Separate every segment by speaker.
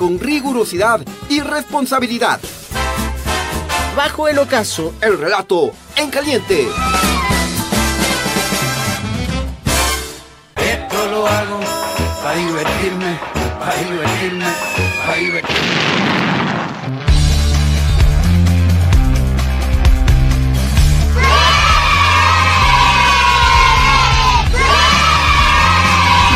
Speaker 1: con rigurosidad y responsabilidad.
Speaker 2: Bajo el ocaso,
Speaker 1: el relato en caliente.
Speaker 3: Esto lo hago para divertirme, para divertirme, para divertirme.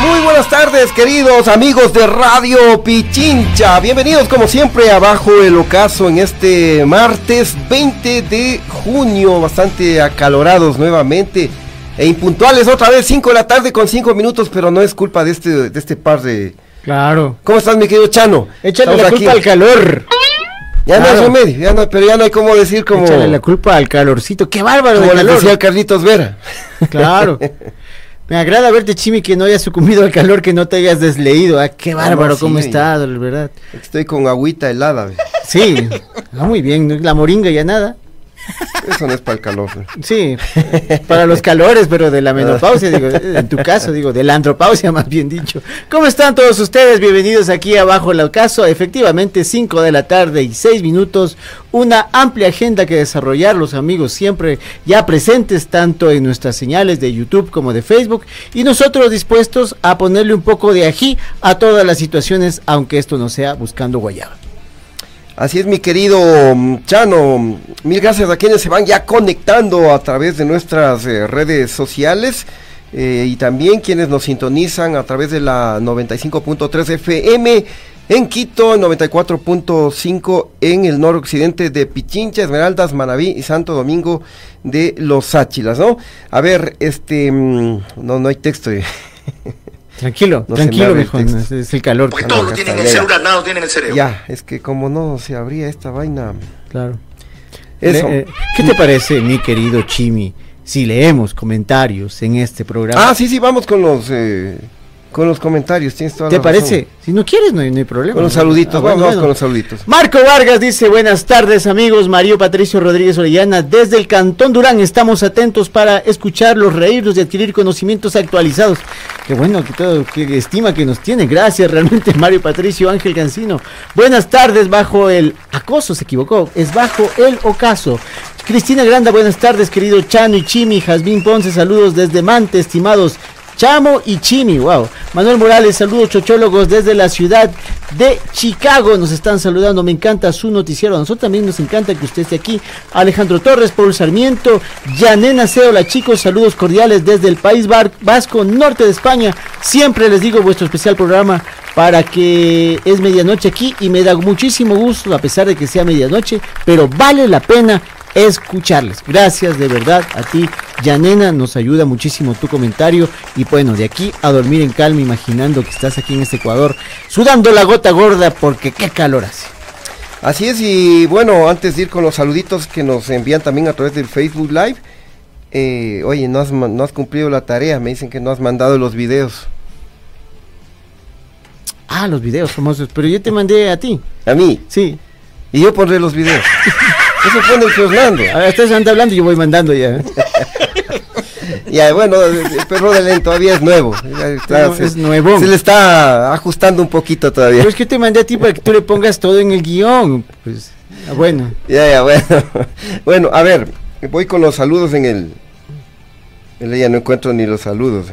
Speaker 1: Muy buenas tardes, queridos amigos de Radio Pichincha. Bienvenidos, como siempre, abajo el ocaso en este martes 20 de junio. Bastante acalorados nuevamente e impuntuales otra vez, 5 de la tarde con 5 minutos, pero no es culpa de este, de este par de.
Speaker 2: Claro.
Speaker 1: ¿Cómo estás, mi querido Chano?
Speaker 2: Échale la culpa al calor.
Speaker 1: Ya no hay remedio, ya no, pero ya no hay cómo decir como.
Speaker 2: Échale la culpa al calorcito, qué bárbaro.
Speaker 1: Como le decía Carlitos Vera.
Speaker 2: Claro. Me agrada verte, Chimi, que no hayas sucumbido al calor, que no te hayas desleído. Ah, qué bárbaro, no, sí, cómo estás, verdad.
Speaker 1: Estoy con agüita helada.
Speaker 2: Sí, ah, muy bien, la moringa ya nada.
Speaker 1: Eso no es para el calor.
Speaker 2: Sí, para los calores, pero de la menopausia, digo, en tu caso, digo, de la andropausia, más bien dicho. ¿Cómo están todos ustedes? Bienvenidos aquí abajo el caso. Efectivamente, 5 de la tarde y 6 minutos. Una amplia agenda que desarrollar, los amigos siempre ya presentes, tanto en nuestras señales de YouTube como de Facebook. Y nosotros dispuestos a ponerle un poco de ají a todas las situaciones, aunque esto no sea buscando guayaba.
Speaker 1: Así es, mi querido Chano. Mil gracias a quienes se van ya conectando a través de nuestras eh, redes sociales eh, y también quienes nos sintonizan a través de la 95.3 FM en Quito, 94.5 en el noroccidente de Pichincha, Esmeraldas, Manabí y Santo Domingo de Los Áchilas, ¿no? A ver, este, no, no hay texto.
Speaker 2: Tranquilo, no tranquilo, viejo, es, es, el calor.
Speaker 3: Porque todos tienen el celular, nada tienen el cerebro.
Speaker 1: Ya, es que como no se abría esta vaina.
Speaker 2: Claro. Eso. Le, eh, ¿Qué te parece, mi querido Chimi, si leemos comentarios en este programa?
Speaker 1: Ah, sí, sí, vamos con los eh, con los comentarios, tienes toda
Speaker 2: ¿Te
Speaker 1: la
Speaker 2: parece?
Speaker 1: razón.
Speaker 2: Si no quieres, no hay, no hay problema.
Speaker 1: Con los saluditos,
Speaker 2: Ah,
Speaker 1: vamos,
Speaker 2: bueno, bueno.
Speaker 1: con los saluditos.
Speaker 2: Marco Vargas dice, buenas tardes amigos, Mario Patricio Rodríguez Orellana, desde el Cantón Durán estamos atentos para escucharlos, reírnos y adquirir conocimientos actualizados. Qué bueno, que todo, qué estima que nos tiene, gracias realmente Mario Patricio Ángel Cancino. Buenas tardes, bajo el acoso, se equivocó, es bajo el ocaso. Cristina Granda, buenas tardes, querido Chano y Chimi, Jazmín Ponce, saludos desde Mante, estimados. Chamo y Chimi, wow. Manuel Morales, saludos chochólogos desde la ciudad de Chicago. Nos están saludando, me encanta su noticiero. A nosotros también nos encanta que usted esté aquí. Alejandro Torres, Paul Sarmiento, Yanena Ceola, chicos, saludos cordiales desde el País Vasco, norte de España. Siempre les digo vuestro especial programa para que es medianoche aquí y me da muchísimo gusto, a pesar de que sea medianoche, pero vale la pena escucharles. Gracias de verdad a ti, Yanena, nos ayuda muchísimo tu comentario y bueno, de aquí a dormir en calma imaginando que estás aquí en este Ecuador sudando la gota gorda porque qué calor hace.
Speaker 1: Así es, y bueno, antes de ir con los saluditos que nos envían también a través del Facebook Live, eh, oye, no has, no has cumplido la tarea, me dicen que no has mandado los videos.
Speaker 2: Ah, los videos famosos, pero yo te mandé a ti.
Speaker 1: A mí,
Speaker 2: Sí.
Speaker 1: y yo pondré los videos. Eso pone el Fernando.
Speaker 2: Ustedes andan hablando y yo voy mandando ya.
Speaker 1: Ya, bueno, el perro de Len todavía es nuevo. Ya está-
Speaker 2: No,
Speaker 1: se,
Speaker 2: es nuevón.
Speaker 1: se le está ajustando un poquito todavía.
Speaker 2: Pero es que yo te mandé a ti para que tú le pongas todo en el guion. Pues, ah, bueno.
Speaker 1: Ya, ya, bueno. Bueno, a ver, voy con los saludos en el. En ella no encuentro ni los saludos.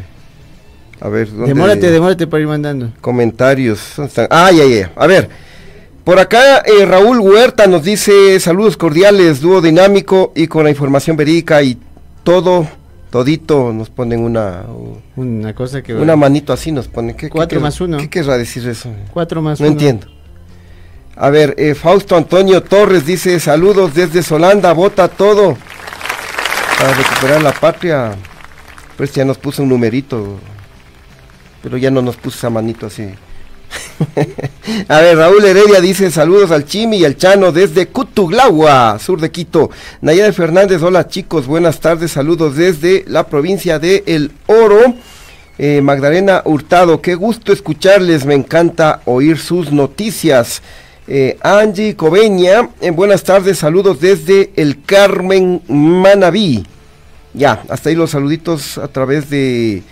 Speaker 1: A ver, ¿dónde?
Speaker 2: Demórate, demórate para ir mandando.
Speaker 1: Comentarios. Ah, ya, ya. A ver. Por acá eh, Raúl Huerta nos dice saludos cordiales, dúo dinámico y con la información verídica y todo, todito nos ponen una
Speaker 2: Una cosa que...
Speaker 1: una manito así nos ponen. ¿Qué,
Speaker 2: Cuatro más uno.
Speaker 1: ¿Qué querrá decir eso?
Speaker 2: Cuatro más
Speaker 1: No
Speaker 2: uno.
Speaker 1: entiendo. A ver, eh, Fausto Antonio Torres dice saludos desde Solanda, vota todo para recuperar la patria. Pues ya nos puso un numerito, pero ya no nos puso esa manito así. A ver, Raúl Heredia dice saludos al Chimi y al Chano desde Cutuglagua, sur de Quito. Nayade Fernández, hola chicos, buenas tardes, saludos desde la provincia de El Oro. Eh, Magdalena Hurtado, qué gusto escucharles, me encanta oír sus noticias. Eh, Angie Coveña, eh, buenas tardes, saludos desde El Carmen Manabí. Ya, hasta ahí los saluditos a través de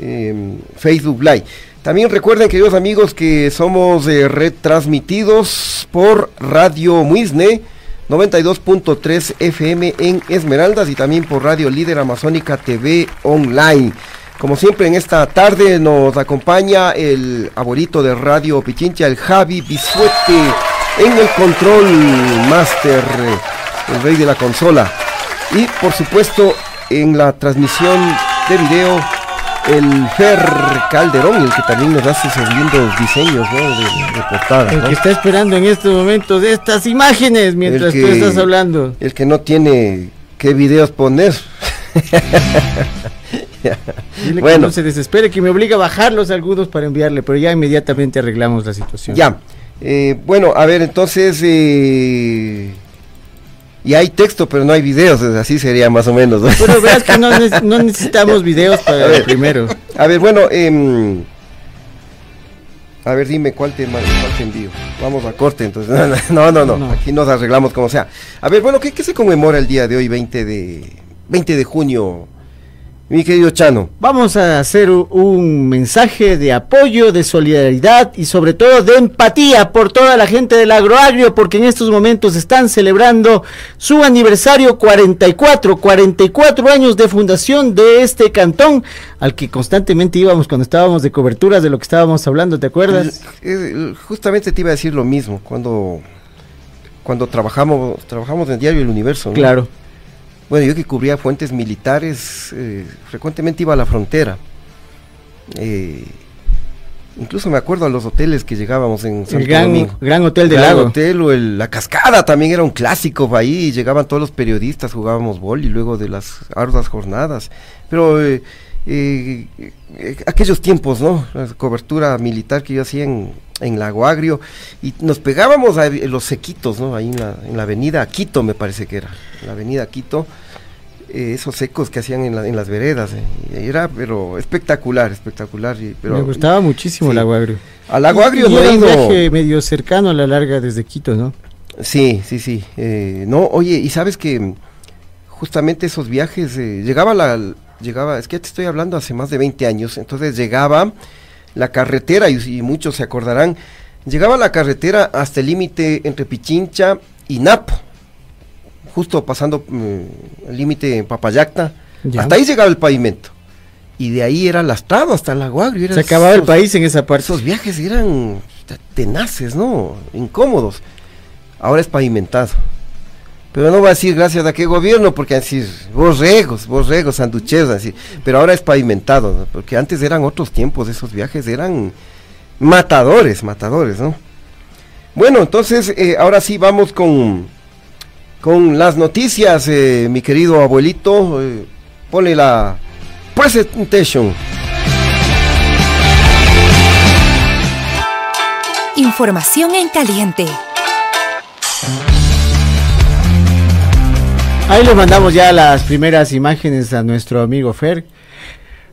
Speaker 1: em, Facebook Live. También recuerden, queridos amigos, que somos eh, retransmitidos por Radio Muisne 92.3 FM en Esmeraldas y también por Radio Líder Amazónica TV Online. Como siempre en esta tarde nos acompaña el abuelito de Radio Pichincha, el Javi Bisuete, en el control master, el rey de la consola. Y por supuesto en la transmisión de video el Fer Calderón, el que también nos hace esos lindos diseños ¿no? de, de portada.
Speaker 2: El
Speaker 1: ¿no?
Speaker 2: que está esperando en estos momentos de estas imágenes mientras tú
Speaker 1: que-
Speaker 2: estás hablando.
Speaker 1: El que no tiene qué videos poner.
Speaker 2: Dile que
Speaker 1: bueno,
Speaker 2: no se desespere, que me obliga a bajar los algunos para enviarle, pero ya inmediatamente arreglamos la situación.
Speaker 1: ya. Eh, bueno, a ver, entonces... eh, y hay texto, pero no hay videos, así sería más o menos. ¿no?
Speaker 2: Pero veas que no, ne- no necesitamos videos para
Speaker 1: A ver.
Speaker 2: primero.
Speaker 1: A ver, bueno, em, a ver, dime cuál te, envío. Vamos a corte, entonces. No, no, no,
Speaker 2: No.
Speaker 1: aquí nos arreglamos como sea. A ver, bueno, ¿qué, qué se conmemora el día de hoy, 20 de, 20 de junio, mi querido Chano?
Speaker 2: Vamos a hacer un mensaje de apoyo, de solidaridad y sobre todo de empatía por toda la gente del agroagrio, porque en estos momentos están celebrando su aniversario 44, 44 años de fundación de este cantón, al que constantemente íbamos cuando estábamos de coberturas de lo que estábamos hablando, ¿te acuerdas?
Speaker 1: Justamente te iba a decir lo mismo, cuando, cuando trabajamos, trabajamos en el diario El Universo. ¿no?
Speaker 2: Claro.
Speaker 1: Bueno, yo que cubría fuentes militares, eh, frecuentemente iba a la frontera. Eh, incluso me acuerdo a los hoteles que llegábamos en Santo
Speaker 2: El gran,
Speaker 1: Domingo.
Speaker 2: gran hotel del
Speaker 1: Gran
Speaker 2: lago.
Speaker 1: Hotel o el- la cascada también era un clásico ahí, llegaban todos los periodistas, jugábamos y luego de las arduas jornadas. Pero eh, eh, aquellos tiempos, ¿no? La cobertura militar que yo hacía en, en Lago Agrio y nos pegábamos a los sequitos, ¿no? Ahí en la, en la avenida Quito me parece que era, la avenida Quito. eh, esos secos que hacían en, la- en las veredas, eh, era pero espectacular, espectacular. pero,
Speaker 2: Me gustaba muchísimo
Speaker 1: sí.
Speaker 2: el agua agrio.
Speaker 1: Al Lago Agrio
Speaker 2: Y
Speaker 1: no
Speaker 2: era un viaje medio cercano a la larga desde Quito, ¿no?
Speaker 1: Sí, sí, sí. eh, no, oye, y sabes que justamente esos viajes, eh, llegaba la, llegaba, es que te estoy hablando hace más de 20 años, entonces llegaba la carretera, y, y muchos se acordarán, llegaba la carretera hasta el límite entre Pichincha y Napo, justo pasando mm, el límite en Papayacta,
Speaker 2: Ya.
Speaker 1: hasta ahí llegaba el pavimento. Y de ahí era lastrado hasta el Aguagrio.
Speaker 2: Se acababa el país en esa parte.
Speaker 1: Esos viajes eran tenaces, ¿no? Incómodos. Ahora es pavimentado. Pero no va a decir gracias a qué gobierno, porque a decir borregos, borregos, sanduches, así. Pero ahora es pavimentado, porque antes eran otros tiempos, esos viajes eran matadores, matadores, ¿no? Bueno, entonces eh, ahora sí vamos con, con las noticias, eh, mi querido abuelito. eh, ponle la presentation.
Speaker 4: Información en caliente.
Speaker 2: Ahí le mandamos ya las primeras imágenes a nuestro amigo Fer.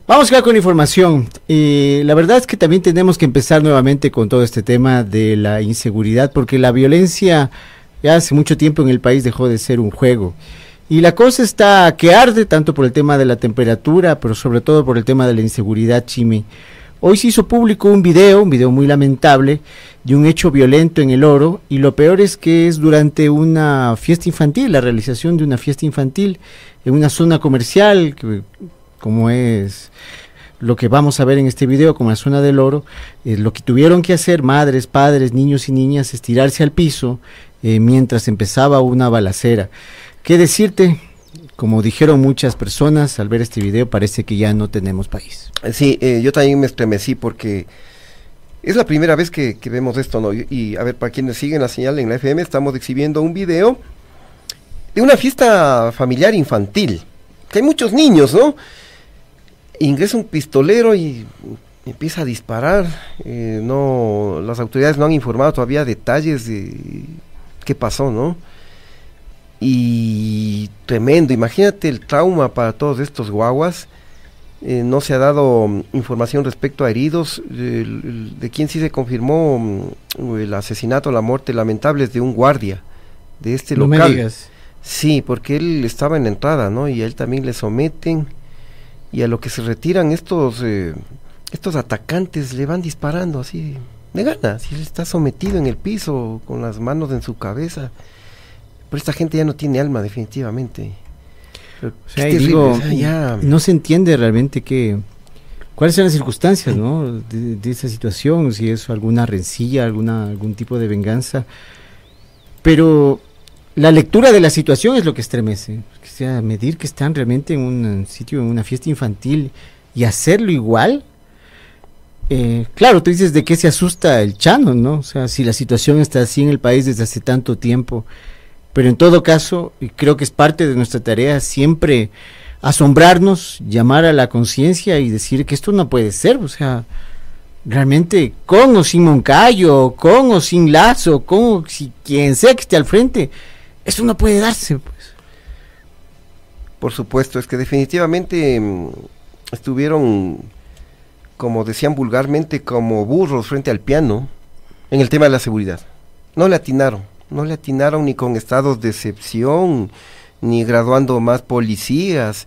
Speaker 2: Vamos ya con información. Y la verdad es que también tenemos que empezar nuevamente con todo este tema de la inseguridad, porque la violencia ya hace mucho tiempo en el país dejó de ser un juego. Y la cosa está que arde tanto por el tema de la temperatura, pero sobre todo por el tema de la inseguridad, Chimi. Hoy se hizo público un video, un video muy lamentable, de un hecho violento en el oro, y lo peor es que es durante una fiesta infantil, la realización de una fiesta infantil en una zona comercial, que, como es lo que vamos a ver en este video, como la zona del oro, eh, lo que tuvieron que hacer madres, padres, niños y niñas es tirarse al piso eh, mientras empezaba una balacera. ¿Qué decirte? Como dijeron muchas personas al ver este video, parece que ya no tenemos país.
Speaker 1: Sí, eh, yo también me estremecí porque es la primera vez que, vemos esto, ¿no? Y, y, a ver, para quienes siguen la señal en la FM, estamos exhibiendo un video de una fiesta familiar infantil, que hay muchos niños, ¿no? Ingresa un pistolero y empieza a disparar. eh, no, las autoridades no han informado todavía detalles de qué pasó, ¿no? Y tremendo, imagínate el trauma para todos estos guaguas. Eh, no se ha dado mm, información respecto a heridos. El- el- de quien sí se confirmó mm, el asesinato, la muerte lamentable es de un guardia de este
Speaker 2: no me
Speaker 1: local.
Speaker 2: digas.
Speaker 1: Sí, porque él estaba en la entrada, ¿no? Y a él también le someten. Y a lo que se retiran estos eh, estos atacantes le van disparando así de gana. Si él está sometido en el piso con las manos en su cabeza. Pero esta gente ya no tiene alma, definitivamente.
Speaker 2: O sea, digo,
Speaker 1: o sea, ya-
Speaker 2: no se entiende realmente que cuáles son las circunstancias, ¿no? De, de esa situación, si es alguna rencilla, alguna algún tipo de venganza. Pero la lectura de la situación es lo que estremece. O sea, medir que están realmente en un sitio, en una fiesta infantil y hacerlo igual. eh, claro, tú dices de qué se asusta el chano, ¿no? O sea, si la situación está así en el país desde hace tanto tiempo. Pero en todo caso, y creo que es parte de nuestra tarea siempre asombrarnos, llamar a la conciencia y decir que esto no puede ser, o sea, realmente con o sin Moncayo, con o sin Lazo, con o si quien sea que esté al frente, esto no puede darse, pues.
Speaker 1: Por supuesto, es que definitivamente mm, estuvieron, como decían vulgarmente, como burros frente al piano en el tema de la seguridad. No le atinaron, no le atinaron ni con estados de excepción, ni graduando más policías.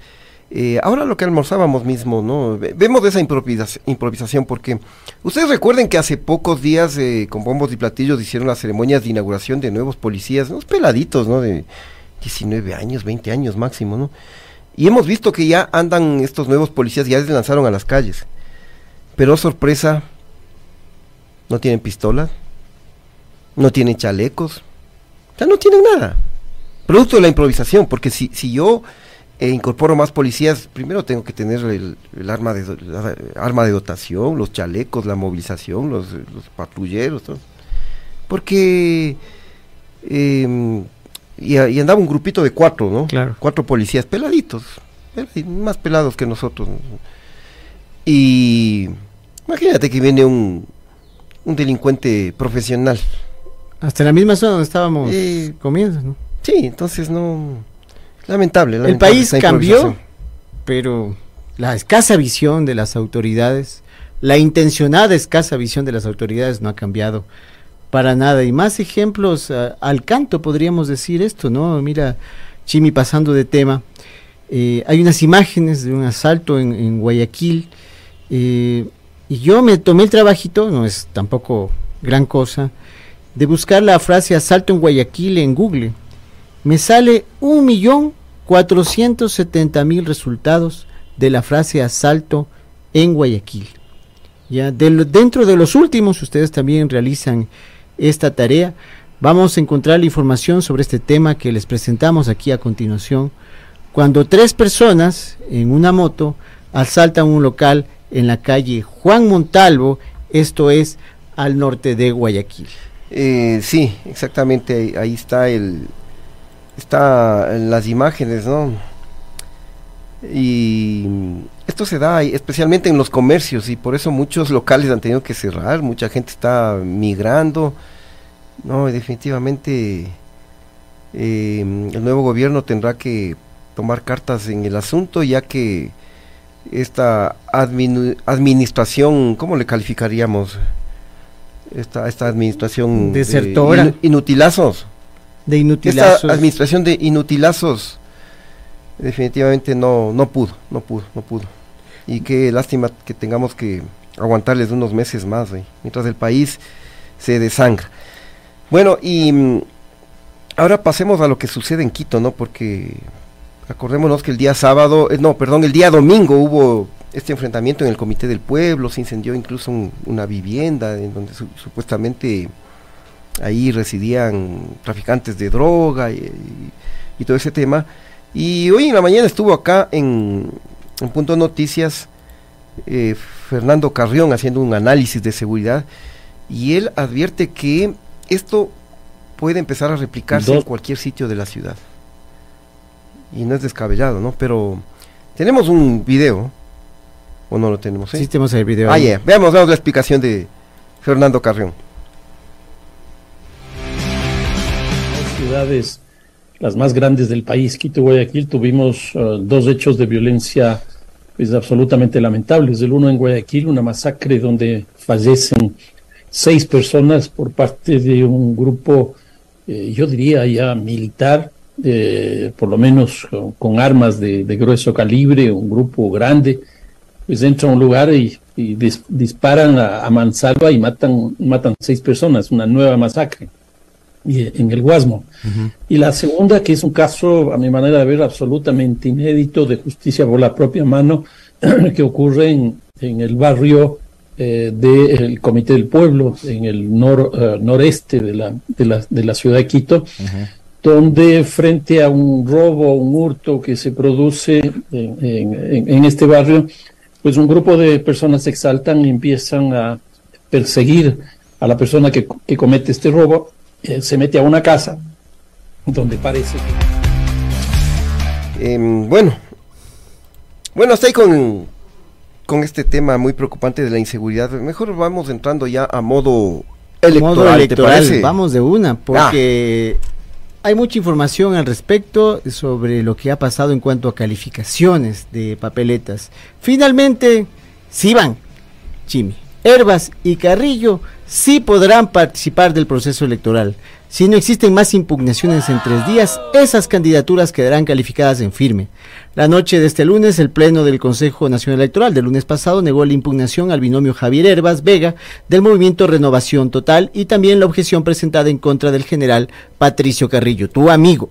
Speaker 1: Eh, ahora lo que almorzábamos mismo, ¿no? Ve- Vemos esa improvisa- improvisación porque ustedes recuerden que hace pocos días eh, con bombos y platillos hicieron las ceremonias de inauguración de nuevos policías, unos peladitos, ¿no? De 19 años, 20 años máximo, ¿no? Y hemos visto que ya andan estos nuevos policías, ya se lanzaron a las calles. Pero oh, sorpresa, no tienen pistolas, no tienen chalecos, ya no tienen nada. Producto de la improvisación, porque si, si yo eh, incorporo más policías, primero tengo que tener el, el arma, de, la- arma de dotación, los chalecos, la movilización, los, los patrulleros, todo. Porque... em, y, andaba un grupito de cuatro, ¿no?
Speaker 2: Claro.
Speaker 1: Cuatro policías, peladitos, peladi- más pelados que nosotros. ¿no? Y imagínate que viene un, un delincuente profesional.
Speaker 2: Hasta la misma zona donde estábamos
Speaker 1: Eh,
Speaker 2: comiendo, ¿no?
Speaker 1: Sí, entonces no... Lamentable.
Speaker 2: El país cambió, pero la escasa visión de las autoridades, la intencionada escasa visión de las autoridades no ha cambiado para nada. Y más ejemplos ah, al canto podríamos decir esto, ¿no? Mira, Chimi pasando de tema. eh, hay unas imágenes de un asalto en, en Guayaquil eh, y yo me tomé el trabajito, no es tampoco gran cosa, de buscar la frase asalto en Guayaquil en Google. Me sale un millón cuatrocientos mil resultados de la frase asalto en Guayaquil. Ya, dentro de los últimos, ustedes también realizan esta tarea. Vamos a encontrar la información sobre este tema que les presentamos aquí a continuación. Cuando tres personas en una moto asaltan un local en la calle Juan Montalvo, esto es al norte de Guayaquil.
Speaker 1: Eh, sí, exactamente, ahí, ahí está el... Está en las imágenes, ¿no? Y esto se da especialmente en los comercios y por eso muchos locales han tenido que cerrar, mucha gente está migrando. No, definitivamente eh, el nuevo gobierno tendrá que tomar cartas en el asunto ya que esta administración, ¿cómo le calificaríamos? Esta, esta administración de
Speaker 2: Desertora.
Speaker 1: inu- inutilazos.
Speaker 2: De
Speaker 1: Esta
Speaker 2: inutilazos.
Speaker 1: administración de inutilazos definitivamente no, no pudo, no pudo, no pudo. Y qué lástima que tengamos que aguantarles unos meses más, güey, mientras el país se desangra. Bueno, y mm, ahora pasemos a lo que sucede en Quito, ¿no? Porque acordémonos que el día sábado, eh, no, perdón, el día domingo hubo este enfrentamiento en el Comité del Pueblo, se incendió incluso un- una vivienda en donde su- supuestamente ahí residían traficantes de droga y, y- y todo ese tema. Y hoy en la mañana estuvo acá en, en Punto Noticias eh, Fernando Carrión haciendo un análisis de seguridad y él advierte que esto puede empezar a replicarse en cualquier sitio de la ciudad. Y no es descabellado, ¿no? Pero tenemos un video ¿O no lo tenemos? eh?
Speaker 2: Sí, tenemos el video.
Speaker 1: Ah. Veamos, veamos la explicación de Fernando Carrión.
Speaker 5: ciudades las más grandes del país, Quito y Guayaquil, tuvimos eh, dos hechos de violencia pues, absolutamente lamentables. El uno en Guayaquil, una masacre donde fallecen seis personas por parte de un grupo, eh, yo diría ya militar, eh, por lo menos con, con armas de, de grueso calibre, un grupo grande, pues entra a un lugar y, y dis- disparan a, a mansalva y matan, matan seis personas, una nueva masacre y- en el Guasmo. Y la segunda, que es un caso, a mi manera de ver, absolutamente inédito de justicia por la propia mano, que ocurre en, en el barrio eh, del Comité del Pueblo, en el nor- eh, noreste de la, de, la, de la ciudad de Quito, donde frente a un robo, un hurto que se produce en- en- en este barrio, pues un grupo de personas se exaltan y empiezan a perseguir a la persona que, que comete este robo, eh, se mete a una casa donde parece que
Speaker 1: Em, bueno, bueno, hasta ahí con, con este tema muy preocupante de la inseguridad. Mejor vamos entrando ya a modo electoral,
Speaker 2: Modo
Speaker 1: ¿te
Speaker 2: electoral,
Speaker 1: parece?
Speaker 2: vamos de una, porque hay mucha información al respecto sobre lo que ha pasado en cuanto a calificaciones de papeletas. Finalmente, sí van, Chimi, Herbas y Carrillo sí podrán participar del proceso electoral. Si no existen más impugnaciones en tres días, esas candidaturas quedarán calificadas en firme. La noche de este lunes, el Pleno del Consejo Nacional Electoral del lunes pasado negó la impugnación al binomio Javier Herbas Vega del movimiento Renovación Total y también la objeción presentada en contra del general Patricio Carrillo, tu amigo.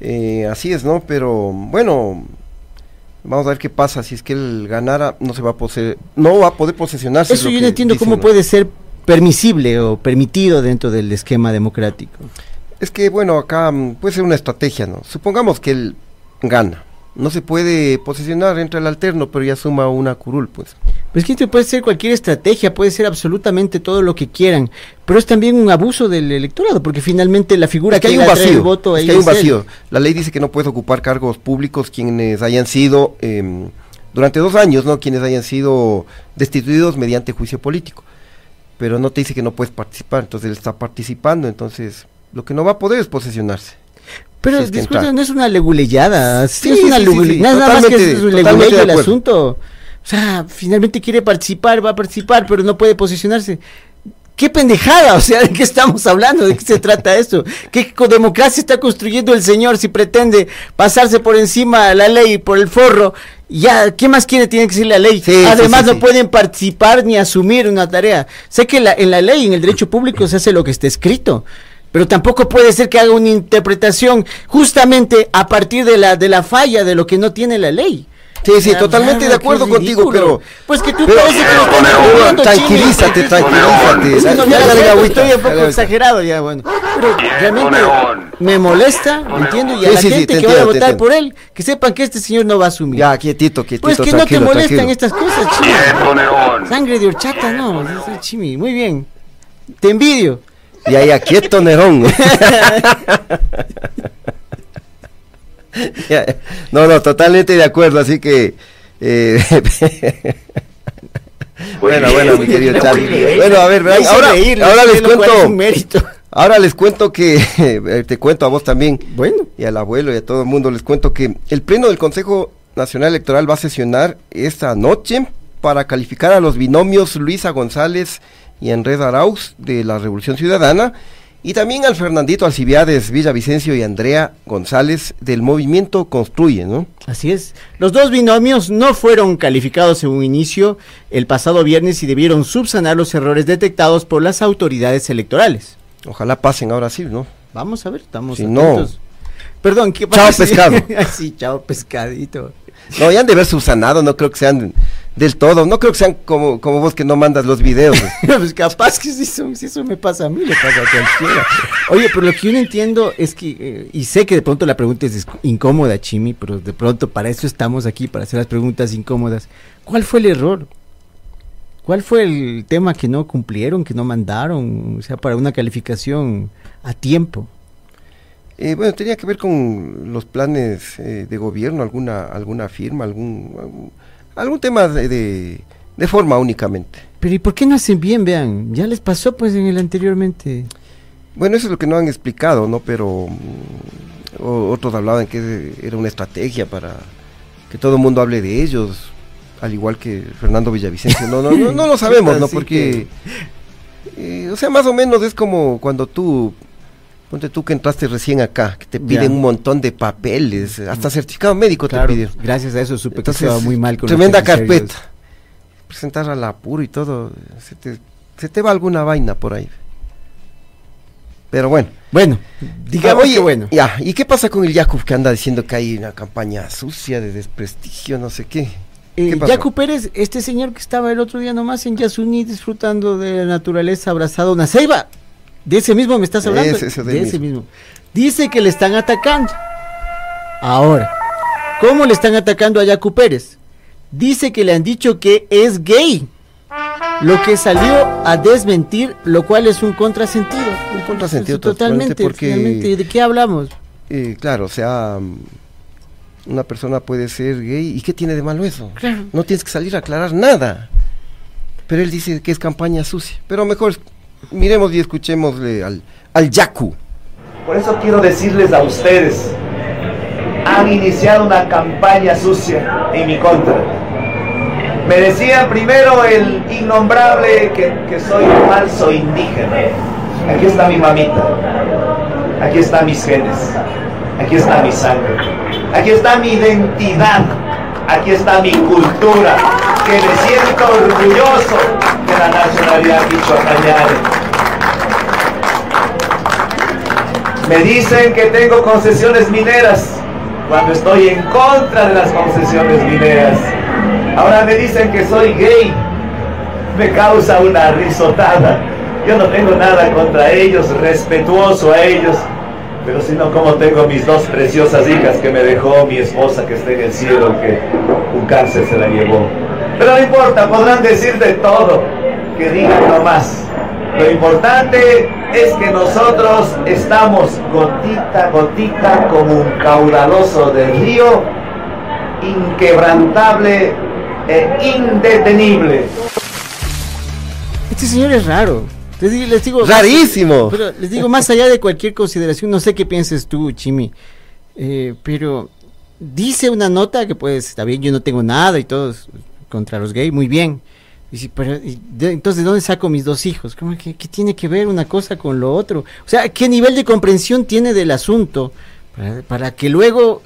Speaker 1: Eh, así es, ¿no? Pero bueno, vamos a ver qué pasa. Si es que él ganara, no se va a poseer, no va a poder posesionarse. es
Speaker 2: Eso yo no entiendo
Speaker 1: dicen,
Speaker 2: cómo
Speaker 1: ¿no?
Speaker 2: puede ser permisible o permitido dentro del esquema democrático.
Speaker 1: Es que bueno, acá mm, puede ser una estrategia, ¿no? Supongamos que él gana. No se puede posesionar, entra el alterno, pero ya suma una curul, pues.
Speaker 2: Pues que puede ser cualquier estrategia, puede ser absolutamente todo lo que quieran, pero es también un abuso del electorado, porque finalmente la figura
Speaker 1: Es que
Speaker 2: que,
Speaker 1: hay un vacío.
Speaker 2: voto
Speaker 1: es que hay un vacío. La ley dice que no puedes ocupar cargos públicos quienes hayan sido, em, durante dos años, ¿no? Quienes hayan sido destituidos mediante juicio político. Pero no te dice que no puedes participar, entonces él está participando, entonces lo que no va a poder es posesionarse.
Speaker 2: Pero
Speaker 1: si entra.
Speaker 2: no es una leguleyada, sí,
Speaker 1: Sí,
Speaker 2: es una
Speaker 1: sí,
Speaker 2: nada más que es un leguleyo el asunto. O sea, finalmente quiere participar, va a participar, pero no puede posicionarse. ¡Qué pendejada! O sea, ¿de qué estamos hablando? ¿De qué se trata esto? ¿Qué democracia está construyendo el señor si pretende pasarse por encima de la ley, por el forro? Ya, ¿qué más quiere? Tiene que decir la ley.
Speaker 1: Sí,
Speaker 2: Además,
Speaker 1: sí,
Speaker 2: no pueden participar ni asumir una tarea. Sé que la- en la ley, en el derecho público, se hace lo que está escrito. Pero tampoco puede ser que haga una interpretación justamente a partir de la, de la falla de lo que no tiene la ley.
Speaker 1: Sí, sí, totalmente de acuerdo contigo, pero...
Speaker 2: Pues que tú
Speaker 1: pero-
Speaker 2: parece que lo estás
Speaker 1: tranquilízate, tranquilízate.
Speaker 2: Es no, ya estoy un poco exagerado ya, bueno. Pero realmente me molesta, entiendo, y a la gente
Speaker 1: te
Speaker 2: que vaya a votar por él, que sepan que este señor no va a asumir.
Speaker 1: Ya, quietito, quietito,
Speaker 2: pues que no te molestan estas cosas, Chimi. Sangre de horchata, no, es Chimi, muy bien. Te envidio.
Speaker 1: Ya, ya, quieto, Nerón. Ya, ya. no, no, totalmente de acuerdo, así que... eh, bueno, bueno, mi querido Charlie. Bueno, a ver, ahora, ahora les cuento... Ahora les cuento que, eh, te cuento a vos también,
Speaker 2: Bueno.
Speaker 1: y al abuelo y a todo el mundo, les cuento que el Pleno del Consejo Nacional Electoral va a sesionar esta noche para calificar a los binomios Luisa González y Enred Arauz de la Revolución Ciudadana y también al Fernandito Alcibiades Villavicencio y Andrea González del movimiento Construye, ¿no?
Speaker 2: Así es. Los dos binomios no fueron calificados en un inicio el pasado viernes y debieron subsanar los errores detectados por las autoridades electorales.
Speaker 1: Ojalá pasen ahora sí, ¿no?
Speaker 2: Vamos a ver, estamos
Speaker 1: Si no-
Speaker 2: atentos. Perdón, ¿qué
Speaker 1: Chao,
Speaker 2: pasa?
Speaker 1: pescado.
Speaker 2: Ay, sí, chao pescadito.
Speaker 1: No, ya han de haber subsanado, no creo que sean del todo, no creo que sean como, como vos que no mandas los videos.
Speaker 2: pues capaz que si eso, si eso me pasa a mí, le pasa a cualquiera. Oye, pero lo que yo no entiendo es que, eh, y sé que de pronto la pregunta es incómoda, Chimi, pero de pronto para eso estamos aquí, para hacer las preguntas incómodas. ¿Cuál fue el error? ¿Cuál fue el tema que no cumplieron, que no mandaron? O sea, para una calificación a tiempo.
Speaker 1: Eh, bueno, tenía que ver con los planes eh, de gobierno, alguna alguna firma, algún, algún- algún tema de, de, de forma únicamente.
Speaker 2: Pero ¿y por qué no hacen bien? Vean, ya les pasó pues en el anteriormente.
Speaker 1: Bueno, eso es lo que no han explicado, ¿no? Pero mm, o- otros hablaban que era una estrategia para que todo el mundo hable de ellos, al igual que Fernando Villavicencio. No, no, no, no lo sabemos, ¿no? Porque, eh, o sea, más o menos es como cuando tú, ponte tú que entraste recién acá, que te piden
Speaker 2: Ya.
Speaker 1: un montón de papeles, hasta certificado médico
Speaker 2: Claro,
Speaker 1: te piden.
Speaker 2: gracias a eso supe
Speaker 1: Entonces,
Speaker 2: que estaba muy mal con
Speaker 1: tremenda carpeta. Presentar al apuro y todo, se te, se te va alguna vaina por ahí. Pero bueno.
Speaker 2: Bueno, digamos
Speaker 1: Oye,
Speaker 2: que bueno.
Speaker 1: Ya, ¿y qué pasa con el Jakub que anda diciendo que hay una campaña sucia de desprestigio, no sé qué?
Speaker 2: Eh,
Speaker 1: ¿Qué?
Speaker 2: Jaco Pérez, este señor que estaba el otro día nomás en Yasuní disfrutando de la naturaleza, abrazado una ceiba. De ese mismo me estás hablando.
Speaker 1: Ese, ese
Speaker 2: de ese mismo. Dice que le están atacando. Ahora, ¿cómo le están atacando a Jaco Pérez? Dice que le han dicho que es gay. Lo que salió a desmentir, lo cual es un contrasentido.
Speaker 1: Un contrasentido
Speaker 2: totalmente.
Speaker 1: porque-
Speaker 2: ¿De qué hablamos?
Speaker 1: Eh, claro, o sea, una persona puede ser gay, ¿y qué tiene de malo eso?
Speaker 2: Claro.
Speaker 1: No tienes que salir a aclarar nada. Pero él dice que es campaña sucia. Pero mejor miremos y escuchémosle al, al Yaku.
Speaker 6: Por eso quiero decirles a ustedes, han iniciado una campaña sucia en mi contra. Me decían primero el innombrable que, que soy un falso indígena. Aquí está mi mamita, aquí están mis genes, aquí está mi sangre, aquí está mi identidad, aquí está mi cultura, que me siento orgulloso la nacionalidad. Me dicen que tengo concesiones mineras cuando estoy en contra de las concesiones mineras. Ahora me dicen que soy gay. Me causa una risotada. Yo no tengo nada contra ellos, respetuoso a ellos. Pero sino como tengo mis dos preciosas hijas que me dejó mi esposa que está en el cielo, que un cáncer se la llevó. Pero no importa, podrán decir de todo, que digan nomás. Lo importante es que nosotros estamos gotita a gotita como un caudaloso del río, inquebrantable e indetenible.
Speaker 2: Este señor es raro. Les digo, les digo-
Speaker 1: Rarísimo.
Speaker 2: Pero les digo, más allá de cualquier consideración, no sé qué pienses tú, Chimi, eh, pero dice una nota que pues está bien, yo no tengo nada y todos contra los gays, muy bien. Y entonces, ¿de dónde saco mis dos hijos? ¿Cómo que, qué tiene que ver una cosa con lo otro? O sea, ¿qué nivel de comprensión tiene del asunto para, para que luego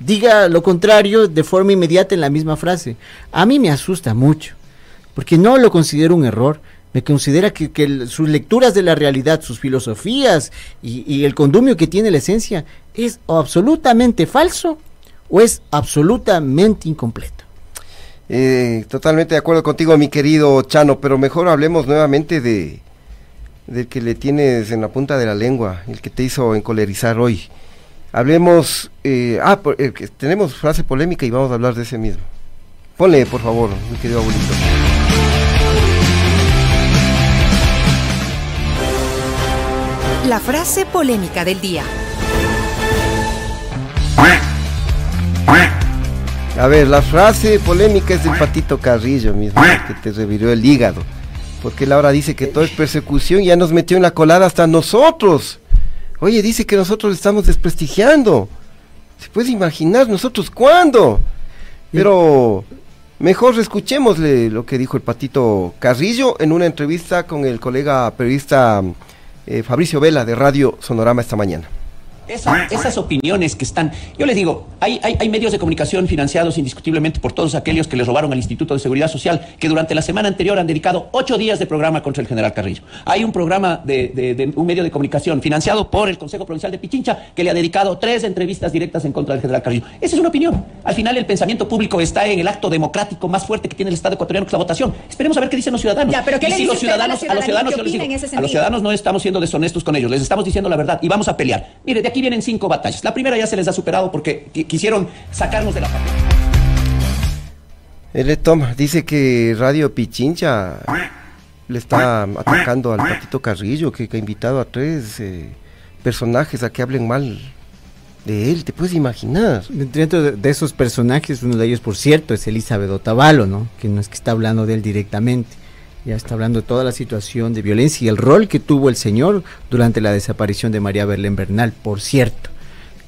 Speaker 2: diga lo contrario de forma inmediata en la misma frase? A mí me asusta mucho porque no lo considero un error. Me considera que, sus lecturas de la realidad, sus filosofías y, y el condumio que tiene la esencia es absolutamente falso o es absolutamente incompleto.
Speaker 1: Eh, totalmente de acuerdo contigo, mi querido Chano, pero mejor hablemos nuevamente de del que le tienes en la punta de la lengua, el que te hizo encolerizar hoy. Hablemos, eh, ah, por- eh, tenemos frase polémica y vamos a hablar de ese mismo. Ponle, por favor, mi querido abuelito.
Speaker 4: La frase polémica del día.
Speaker 1: A ver, la frase polémica es del Patito Carrillo mismo, que te reviró el hígado. Porque él ahora dice que todo es persecución y ya nos metió en la colada hasta nosotros. Oye, dice que nosotros estamos desprestigiando. ¿Se puede imaginar nosotros cuándo? Pero mejor escuchémosle lo que dijo el Patito Carrillo en una entrevista con el colega periodista eh, Fabricio Vela de Radio Sonorama esta mañana.
Speaker 7: Esa- esas opiniones que están, yo les digo, hay, hay, hay medios de comunicación financiados indiscutiblemente por todos aquellos que les robaron al Instituto de Seguridad Social, que durante la semana anterior han dedicado ocho días de programa contra el general Carrillo. Hay un programa de, de- de un medio de comunicación financiado por el Consejo Provincial de Pichincha que le ha dedicado tres entrevistas directas en contra del general Carrillo. Esa es una opinión. Al final el pensamiento público está en el acto democrático más fuerte que tiene el Estado ecuatoriano, que es la votación. Esperemos a ver qué dicen los ciudadanos.
Speaker 8: Ya, pero ¿qué
Speaker 7: Y si los
Speaker 8: usted a la
Speaker 7: ciudadanos, a los ciudadanos
Speaker 8: ¿Qué
Speaker 7: yo les digo,
Speaker 8: opina en ese
Speaker 7: a los ciudadanos no estamos siendo deshonestos con ellos, les estamos diciendo la verdad y vamos a pelear. Mire, de aquí vienen cinco batallas. La primera ya se les ha superado porque qui- quisieron sacarnos de la patria.
Speaker 1: Él toma, dice que Radio Pichincha le está atacando al Patito Carrillo, que, que ha invitado a tres eh, personajes a que hablen mal de él, te puedes imaginar.
Speaker 2: Dentro de, de esos personajes, uno de ellos, por cierto, es Elizabeth Otavalo, ¿no? Que no es que está hablando de él directamente. Ya está hablando de toda la situación de violencia y el rol que tuvo el señor durante la desaparición de María Berlén Bernal, por cierto.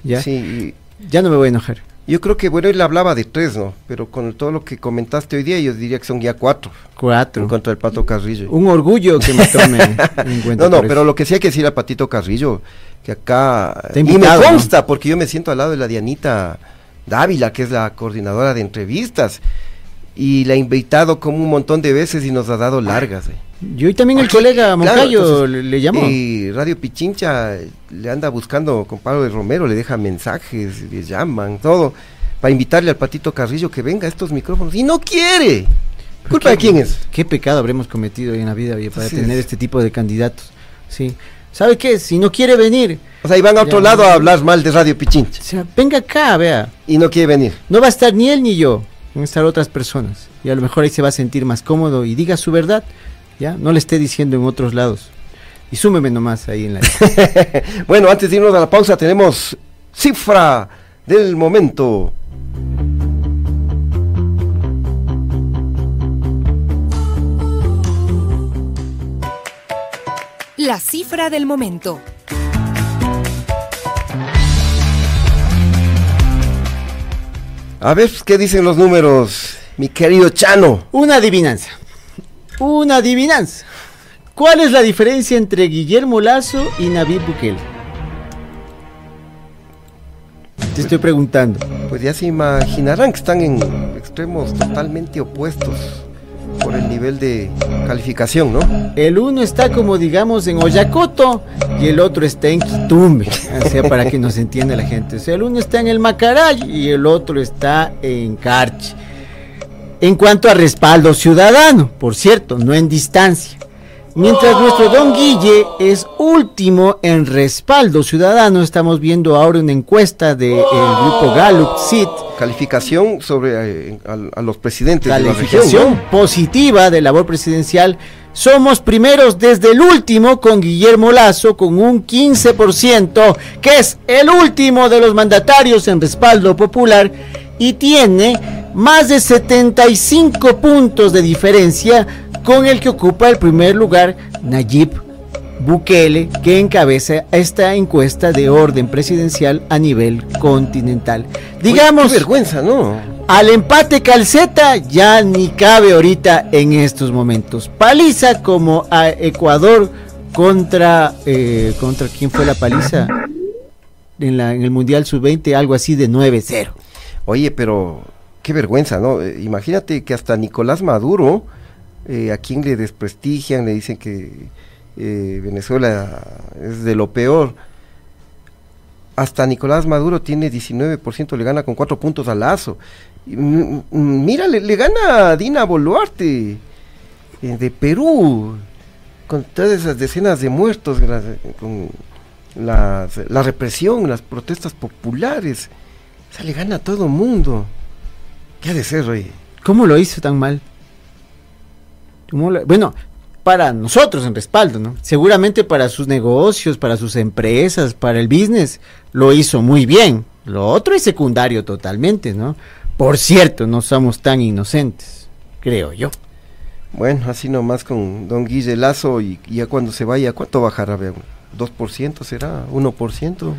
Speaker 2: ¿Ya?
Speaker 1: Sí,
Speaker 2: Ya no me voy a enojar.
Speaker 1: yo creo que, bueno, él hablaba de tres, ¿no? Pero con todo lo que comentaste hoy día, yo diría que son ya cuatro
Speaker 2: Cuatro.
Speaker 1: en contra del Pato Carrillo.
Speaker 2: Un orgullo que me tome en cuenta.
Speaker 1: No, no, pero
Speaker 2: eso.
Speaker 1: lo que sí hay que decir al Patito Carrillo, que acá... Y me consta, porque yo me siento al lado de la Dianita Dávila, que es la coordinadora de entrevistas, y la he invitado como un montón de veces y nos ha dado largas. eh.
Speaker 2: Yo y también el
Speaker 1: Aquí,
Speaker 2: colega
Speaker 1: claro,
Speaker 2: Moncayo
Speaker 1: entonces,
Speaker 2: le, llamó.
Speaker 1: Y Radio Pichincha le anda buscando con Pablo de Romero, le deja mensajes, le llaman, todo, para invitarle al Patito Carrillo que venga a estos micrófonos. Y no quiere. ¿Culpa de quién es?
Speaker 2: ¿Qué pecado habremos cometido en la vida oye, para
Speaker 1: Así
Speaker 2: tener
Speaker 1: es.
Speaker 2: este tipo de candidatos? Sí. ¿Sabe qué? Si no quiere venir,
Speaker 1: O sea, y van a otro
Speaker 2: Ya,
Speaker 1: lado a hablar mal de Radio Pichincha.
Speaker 2: o sea, venga acá, vea.
Speaker 1: Y no quiere venir.
Speaker 2: No va a estar ni él ni yo, van a estar otras personas. Y a lo mejor ahí se va a sentir más cómodo y diga su verdad, ¿ya? No le esté diciendo en otros lados. Y súmeme nomás ahí en la...
Speaker 1: Bueno, antes de irnos a la pausa, tenemos cifra del momento.
Speaker 4: La cifra del momento.
Speaker 1: A ver, ¿qué dicen los números, mi querido Chano?
Speaker 2: Una adivinanza. Una adivinanza. ¿Cuál es la diferencia entre Guillermo Lazo y Navid Bukele? Te estoy preguntando.
Speaker 1: Pues ya se imaginarán que están en extremos totalmente opuestos por el nivel de calificación, ¿no?
Speaker 2: El uno está como digamos en Oyacoto y el otro está en Quitumbe, o sea, para que nos entienda la gente. O sea, el uno está en el Macaray y el otro está en Carchi. En cuanto a respaldo ciudadano, por cierto, no en distancia. Mientras nuestro don Guille es último en respaldo ciudadano, estamos viendo ahora una encuesta del grupo Gallup SIT
Speaker 1: Calificación sobre eh, a, a los presidentes de la región, ¿no?
Speaker 2: positiva de labor presidencial. Somos primeros desde el último con Guillermo Lazo con un 15%, que es el último de los mandatarios en respaldo popular y tiene más de 75 puntos de diferencia con el que ocupa el primer lugar Nayib Bukele, que encabeza esta encuesta de orden presidencial a nivel continental. Digamos,
Speaker 1: qué vergüenza, ¿no?
Speaker 2: al empate calceta ya ni cabe ahorita en estos momentos. Paliza como a Ecuador contra eh, contra quién fue la paliza en, la, en el Mundial Sub-20, algo así de 9-0.
Speaker 1: Oye, pero qué vergüenza, ¿no? Eh, imagínate que hasta Nicolás Maduro, eh, a quien le desprestigian, le dicen que eh, Venezuela es de lo peor. Hasta Nicolás Maduro tiene 19%, le gana con 4 puntos a Lazo. Mm, mm, mira, le, gana a Dina Boluarte eh, de Perú, con todas esas decenas de muertos, con la represión, las protestas populares. O sea, le gana a todo mundo. ¿Qué ha de ser, oye?
Speaker 2: ¿Cómo lo hizo tan mal? ¿Cómo lo- Bueno, para nosotros en respaldo, ¿no? Seguramente para sus negocios, para sus empresas, para el business, lo hizo muy bien. Lo otro es secundario totalmente, ¿no? Por cierto, no somos tan inocentes, creo yo.
Speaker 1: Bueno, así nomás con don Guille Lazo y, ya cuando se vaya, ¿cuánto bajará? Vea, ¿2% será? ¿1%?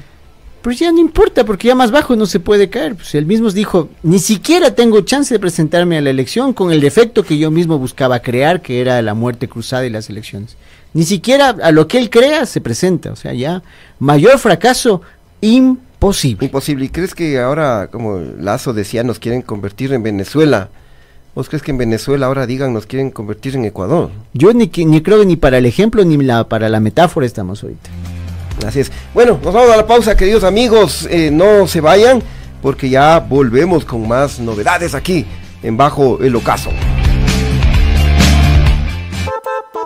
Speaker 2: Pues ya no importa, porque ya más bajo no se puede caer. Pues él mismo dijo, ni siquiera tengo chance de presentarme a la elección con el defecto que yo mismo buscaba crear, que era la muerte cruzada y las elecciones. Ni siquiera a lo que él crea se presenta. O sea, ya mayor fracaso imposible.
Speaker 1: Imposible. ¿Y crees que ahora, como Lazo decía, nos quieren convertir en Venezuela? ¿Vos crees que en Venezuela ahora digan nos quieren convertir en Ecuador?
Speaker 2: Yo ni, ni creo que ni para el ejemplo ni la, para la metáfora estamos ahorita.
Speaker 1: Así es. Bueno, nos vamos a la pausa, queridos amigos. Eh, no se vayan, porque ya volvemos con más novedades aquí en Bajo el Ocaso.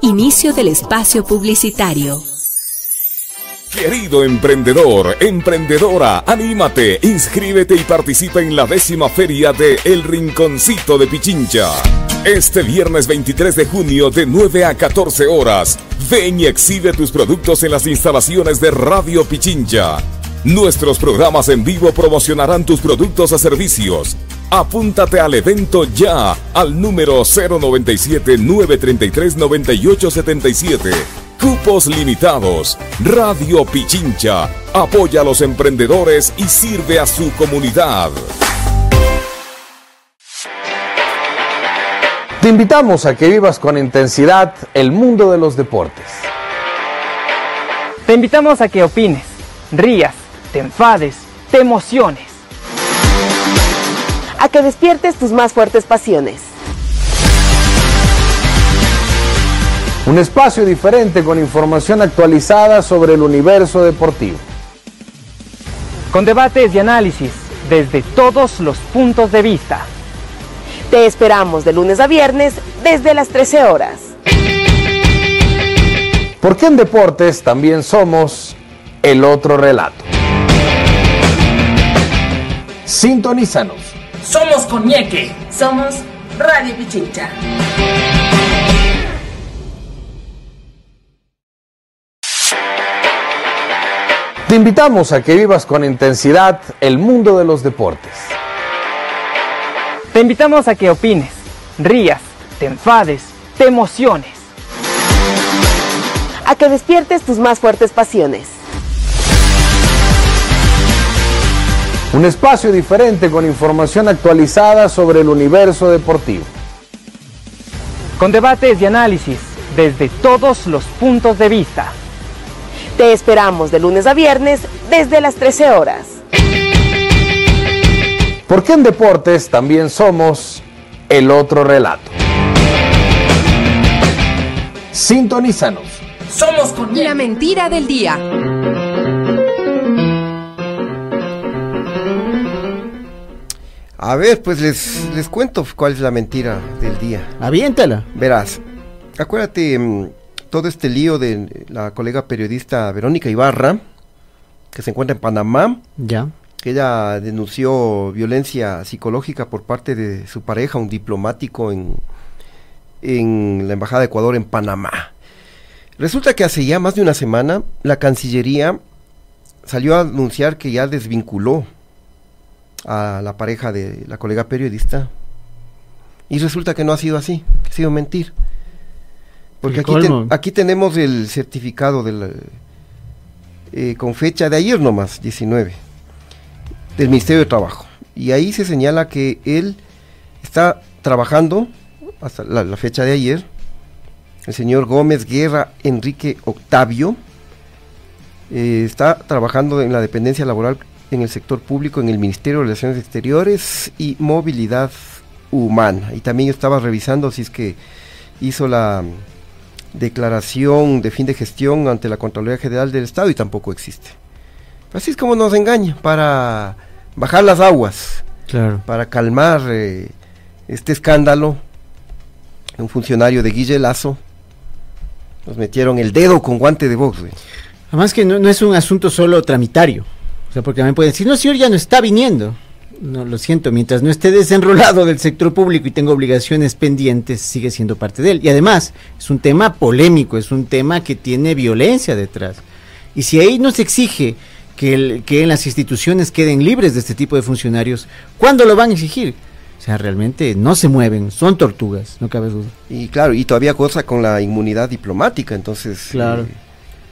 Speaker 9: Inicio del espacio publicitario.
Speaker 10: Querido emprendedor, emprendedora, anímate, inscríbete y participa en la décima feria de El Rinconcito de Pichincha. Este viernes 23 de junio de 9 a 14 horas, ven y exhibe tus productos en las instalaciones de Radio Pichincha. Nuestros programas en vivo promocionarán tus productos o servicios. Apúntate al evento ya al número 097-933-9877. Cupos limitados. Radio Pichincha. Apoya a los emprendedores y sirve a su comunidad.
Speaker 8: Te invitamos a que vivas con intensidad el mundo de los deportes.
Speaker 11: Te invitamos a que opines, rías, te enfades, te emociones.
Speaker 12: A que despiertes tus más fuertes pasiones.
Speaker 8: Un espacio diferente con información actualizada sobre el universo deportivo.
Speaker 11: Con debates y análisis desde todos los puntos de vista.
Speaker 12: Te esperamos de lunes a viernes desde las 13 horas.
Speaker 8: Porque en deportes también somos el otro relato. Sintonízanos.
Speaker 13: Somos Coñeque. Somos Radio Pichincha.
Speaker 8: Te invitamos a que vivas con intensidad el mundo de los deportes.
Speaker 11: Te invitamos a que opines, rías, te enfades, te emociones.
Speaker 12: A que despiertes tus más fuertes pasiones.
Speaker 8: Un espacio diferente con información actualizada sobre el universo deportivo.
Speaker 11: Con debates y análisis desde todos los puntos de vista.
Speaker 12: Te esperamos de lunes a viernes desde las 13 horas.
Speaker 8: Porque en deportes también somos el otro relato. Sintonízanos.
Speaker 13: Somos con
Speaker 4: La mentira del día.
Speaker 1: A ver, pues les, les cuento cuál es la mentira del día.
Speaker 2: Aviéntala.
Speaker 1: Verás, acuérdate mm, todo este lío de la colega periodista Verónica Ibarra, que se encuentra en Panamá,
Speaker 2: Ya.
Speaker 1: Que ella denunció violencia psicológica por parte de su pareja, un diplomático en, en la Embajada de Ecuador en Panamá. Resulta que hace ya más de una semana la Cancillería salió a anunciar que ya desvinculó a la pareja de la colega periodista y resulta que no ha sido así, que ha sido mentir. Porque aquí, ten- aquí tenemos el certificado del, eh, con fecha de ayer nomás, 19, del Ministerio de Trabajo. Y ahí se señala que él está trabajando, hasta la, fecha de ayer, el señor Gómez Guerra Enrique Octavio, eh, está trabajando en la dependencia laboral en el sector público, en el Ministerio de Relaciones Exteriores y Movilidad Humana. Y también estaba revisando si es que hizo la mm, declaración de fin de gestión ante la Contraloría General del Estado y tampoco existe. Así es como nos engaña, para bajar las aguas,
Speaker 2: Claro.
Speaker 1: para calmar eh, este escándalo. Un funcionario de Guille Lazo nos metieron el dedo con guante de box. güey.
Speaker 2: Además que no, no es un asunto solo tramitario. O sea, porque también pueden decir, no, señor, ya no está viniendo. No, lo siento, mientras no esté desenrolado del sector público y tenga obligaciones pendientes, sigue siendo parte de él. Y además, es un tema polémico, es un tema que tiene violencia detrás. Y si ahí no se exige que, el- que en las instituciones queden libres de este tipo de funcionarios, ¿cuándo lo van a exigir? O sea, realmente no se mueven, son tortugas, no cabe duda.
Speaker 1: Y claro, y todavía cosa con la inmunidad diplomática, entonces
Speaker 2: Claro.
Speaker 1: eh,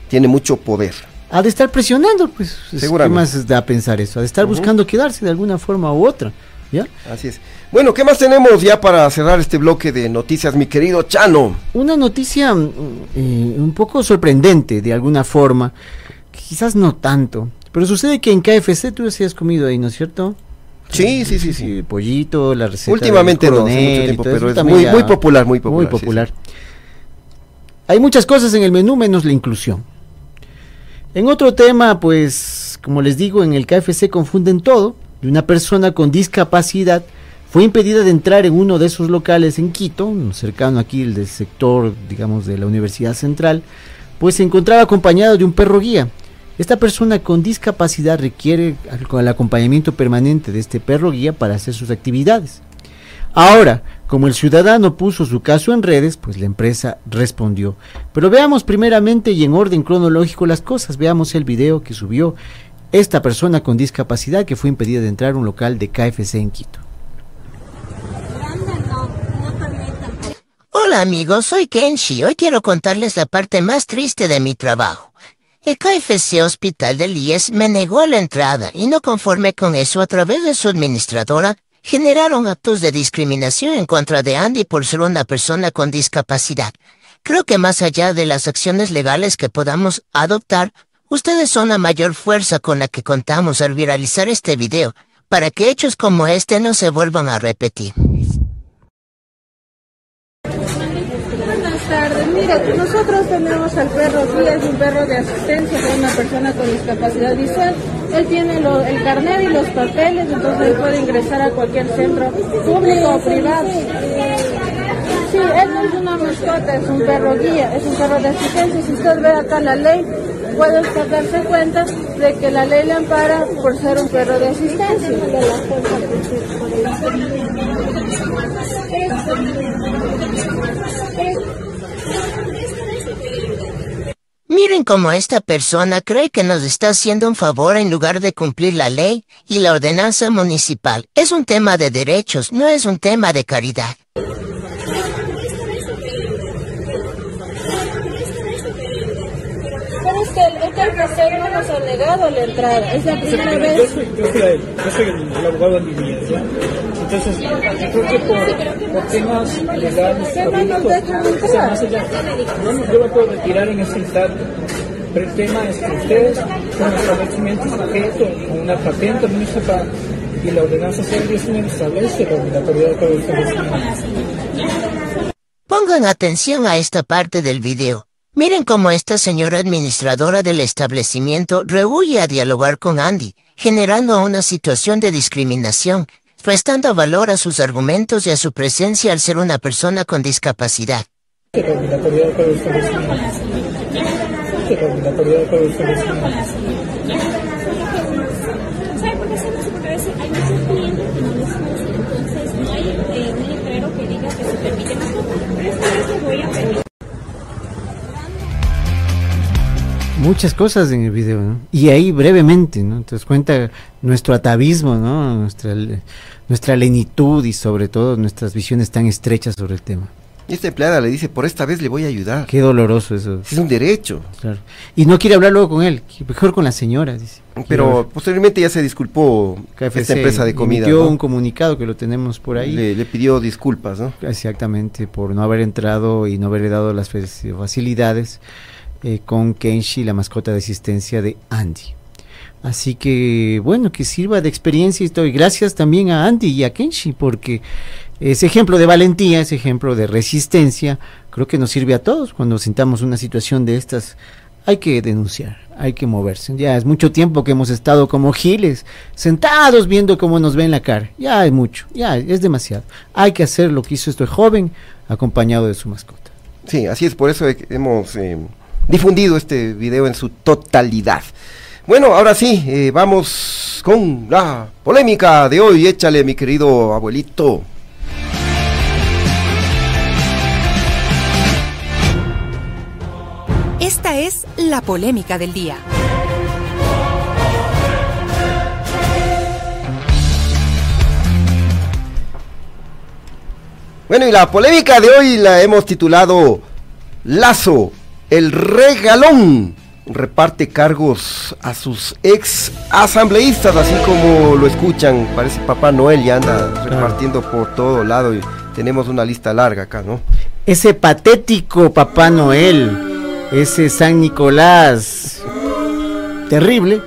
Speaker 1: tiene mucho poder.
Speaker 2: Ha de estar presionando, pues. es- ¿Qué
Speaker 1: Seguramente.
Speaker 2: más da a pensar eso? Ha de estar buscando quedarse de alguna forma u otra. ¿Ya?
Speaker 1: Así es. Bueno, ¿qué más tenemos ya para cerrar este bloque de noticias, mi querido Chano?
Speaker 2: Una noticia mm, eh, un poco sorprendente de alguna forma, quizás no tanto, pero sucede que en KFC tú sí has comido ahí, ¿no es cierto?
Speaker 1: Sí, sí, sí, sí.
Speaker 2: el pollito, la receta.
Speaker 1: Últimamente
Speaker 2: del
Speaker 1: no, hace
Speaker 2: coronel
Speaker 1: mucho tiempo, pero es muy, muy popular, muy popular.
Speaker 2: Muy
Speaker 1: sí, sí.
Speaker 2: popular. Hay muchas cosas en el menú menos la inclusión. En otro tema, pues, como les digo, en el KFC confunden todo. Y una persona con discapacidad fue impedida de entrar en uno de esos locales en Quito, cercano aquí el del sector, digamos, de la Universidad Central, pues se encontraba acompañado de un perro guía. Esta persona con discapacidad requiere el acompañamiento permanente de este perro guía para hacer sus actividades. Ahora, como el ciudadano puso su caso en redes, pues la empresa respondió. Pero veamos primeramente y en orden cronológico las cosas. Veamos el video que subió esta persona con discapacidad que fue impedida de entrar a un local de KFC en Quito.
Speaker 14: Hola amigos, soy Kenshi. Hoy quiero contarles la parte más triste de mi trabajo. El KFC Hospital del IES me negó la entrada y no conforme con eso a través de su administradora, generaron actos de discriminación en contra de Andy por ser una persona con discapacidad. Creo que más allá de las acciones legales que podamos adoptar, ustedes son la mayor fuerza con la que contamos al viralizar este video, para que hechos como este no se vuelvan a repetir.
Speaker 15: Mira, nosotros tenemos al perro guía, es un perro de asistencia para una persona con discapacidad visual. Él tiene el carnet y los papeles, entonces él puede ingresar a cualquier centro público o privado. Sí, él no es una mascota, es un perro guía, es un perro de asistencia. Si usted ve acá la ley, puede usted darse cuenta de que la ley le ampara por ser un perro de asistencia.
Speaker 14: Miren cómo esta persona cree que nos está haciendo un favor en lugar de cumplir la ley y la ordenanza municipal. Es un tema de derechos, no es un tema de caridad.
Speaker 15: Pero es que el, el KFC no nos ha negado la entrada, es la primera
Speaker 16: Yo
Speaker 15: vez.
Speaker 16: soy, yo soy el, yo soy el, el abogado Díaz, ¿ya? Entonces, yo creo que por, por temas legales,
Speaker 15: ¿Qué no nos
Speaker 16: jurídicos,
Speaker 15: dejan
Speaker 16: o sea, más allá, yo, no- yo me puedo retirar en ese instante, pero el tema es que ustedes, con el establecimiento sujeto con una patente municipal y la ordenanza 019 establece la obligatoriedad de todo el establecimiento.
Speaker 14: Pongan atención a esta parte del video. Miren cómo esta señora administradora del establecimiento rehuye a dialogar con Andy, generando una situación de discriminación, restando valor a sus argumentos y a su presencia al ser una persona con discapacidad.
Speaker 17: Entonces no hay eh, un letrero que diga que se permite más Pero esta vez les voy a permitir.
Speaker 2: Muchas cosas en el video, ¿no? Y ahí brevemente, ¿no? Entonces cuenta nuestro atavismo, ¿no? Nuestra, nuestra lenitud y sobre todo nuestras visiones tan estrechas sobre el tema.
Speaker 1: Y esta empleada le dice, por esta vez le voy a ayudar.
Speaker 2: Qué doloroso eso.
Speaker 1: Es un derecho.
Speaker 2: Claro. Y no quiere hablar luego con él, mejor con la señora, dice.
Speaker 1: Pero posteriormente ya se disculpó
Speaker 2: KFC
Speaker 1: esta empresa de comida.
Speaker 2: emitió
Speaker 1: ¿no?
Speaker 2: un comunicado que lo tenemos por ahí.
Speaker 1: Le, le pidió disculpas, ¿no?
Speaker 2: Exactamente, por no haber entrado y no haberle dado las facilidades eh, con Kenshi, la mascota de asistencia de Andy. Así que, bueno, que sirva de experiencia y todo. Y gracias también a Andy y a Kenshi, porque ese ejemplo de valentía, ese ejemplo de resistencia, creo que nos sirve a todos cuando sintamos una situación de estas. Hay que denunciar, hay que moverse. Ya es mucho tiempo que hemos estado como giles, sentados viendo cómo nos ven la cara. Ya es mucho, ya es demasiado. Hay que hacer lo que hizo este joven acompañado de su mascota.
Speaker 1: Sí, así es, por eso he- hemos eh, difundido este video en su totalidad. Bueno, ahora sí, eh, vamos con la polémica de hoy. Échale, mi querido abuelito.
Speaker 4: Esta es la polémica del día.
Speaker 1: Bueno, y la polémica de hoy la hemos titulado Lazo, el regalón. Reparte cargos a sus ex asambleístas, así como lo escuchan. Parece Papá Noel ya anda repartiendo por todo lado y tenemos una lista larga acá, ¿no?
Speaker 2: Ese patético Papá Noel, ese San Nicolás, terrible,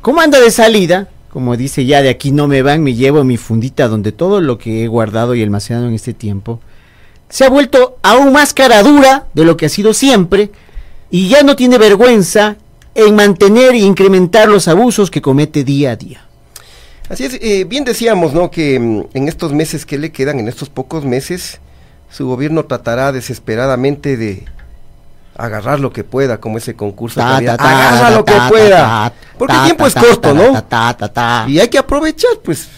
Speaker 2: ¿cómo anda de salida? Como dice ya, de aquí no me van, me llevo mi fundita donde todo lo que he guardado y almacenado en este tiempo se ha vuelto aún más cara dura de lo que ha sido siempre y ya no tiene vergüenza en mantener e incrementar los abusos que comete día a día.
Speaker 1: Así es, eh, bien decíamos, ¿no? Que mm, en estos meses que le quedan, en estos pocos meses, su gobierno tratará desesperadamente de agarrar lo que pueda, como ese concurso.
Speaker 2: Ta, ta, ta,
Speaker 1: Agarra lo que pueda. Porque el tiempo es corto, ¿no? Y hay que aprovechar, pues.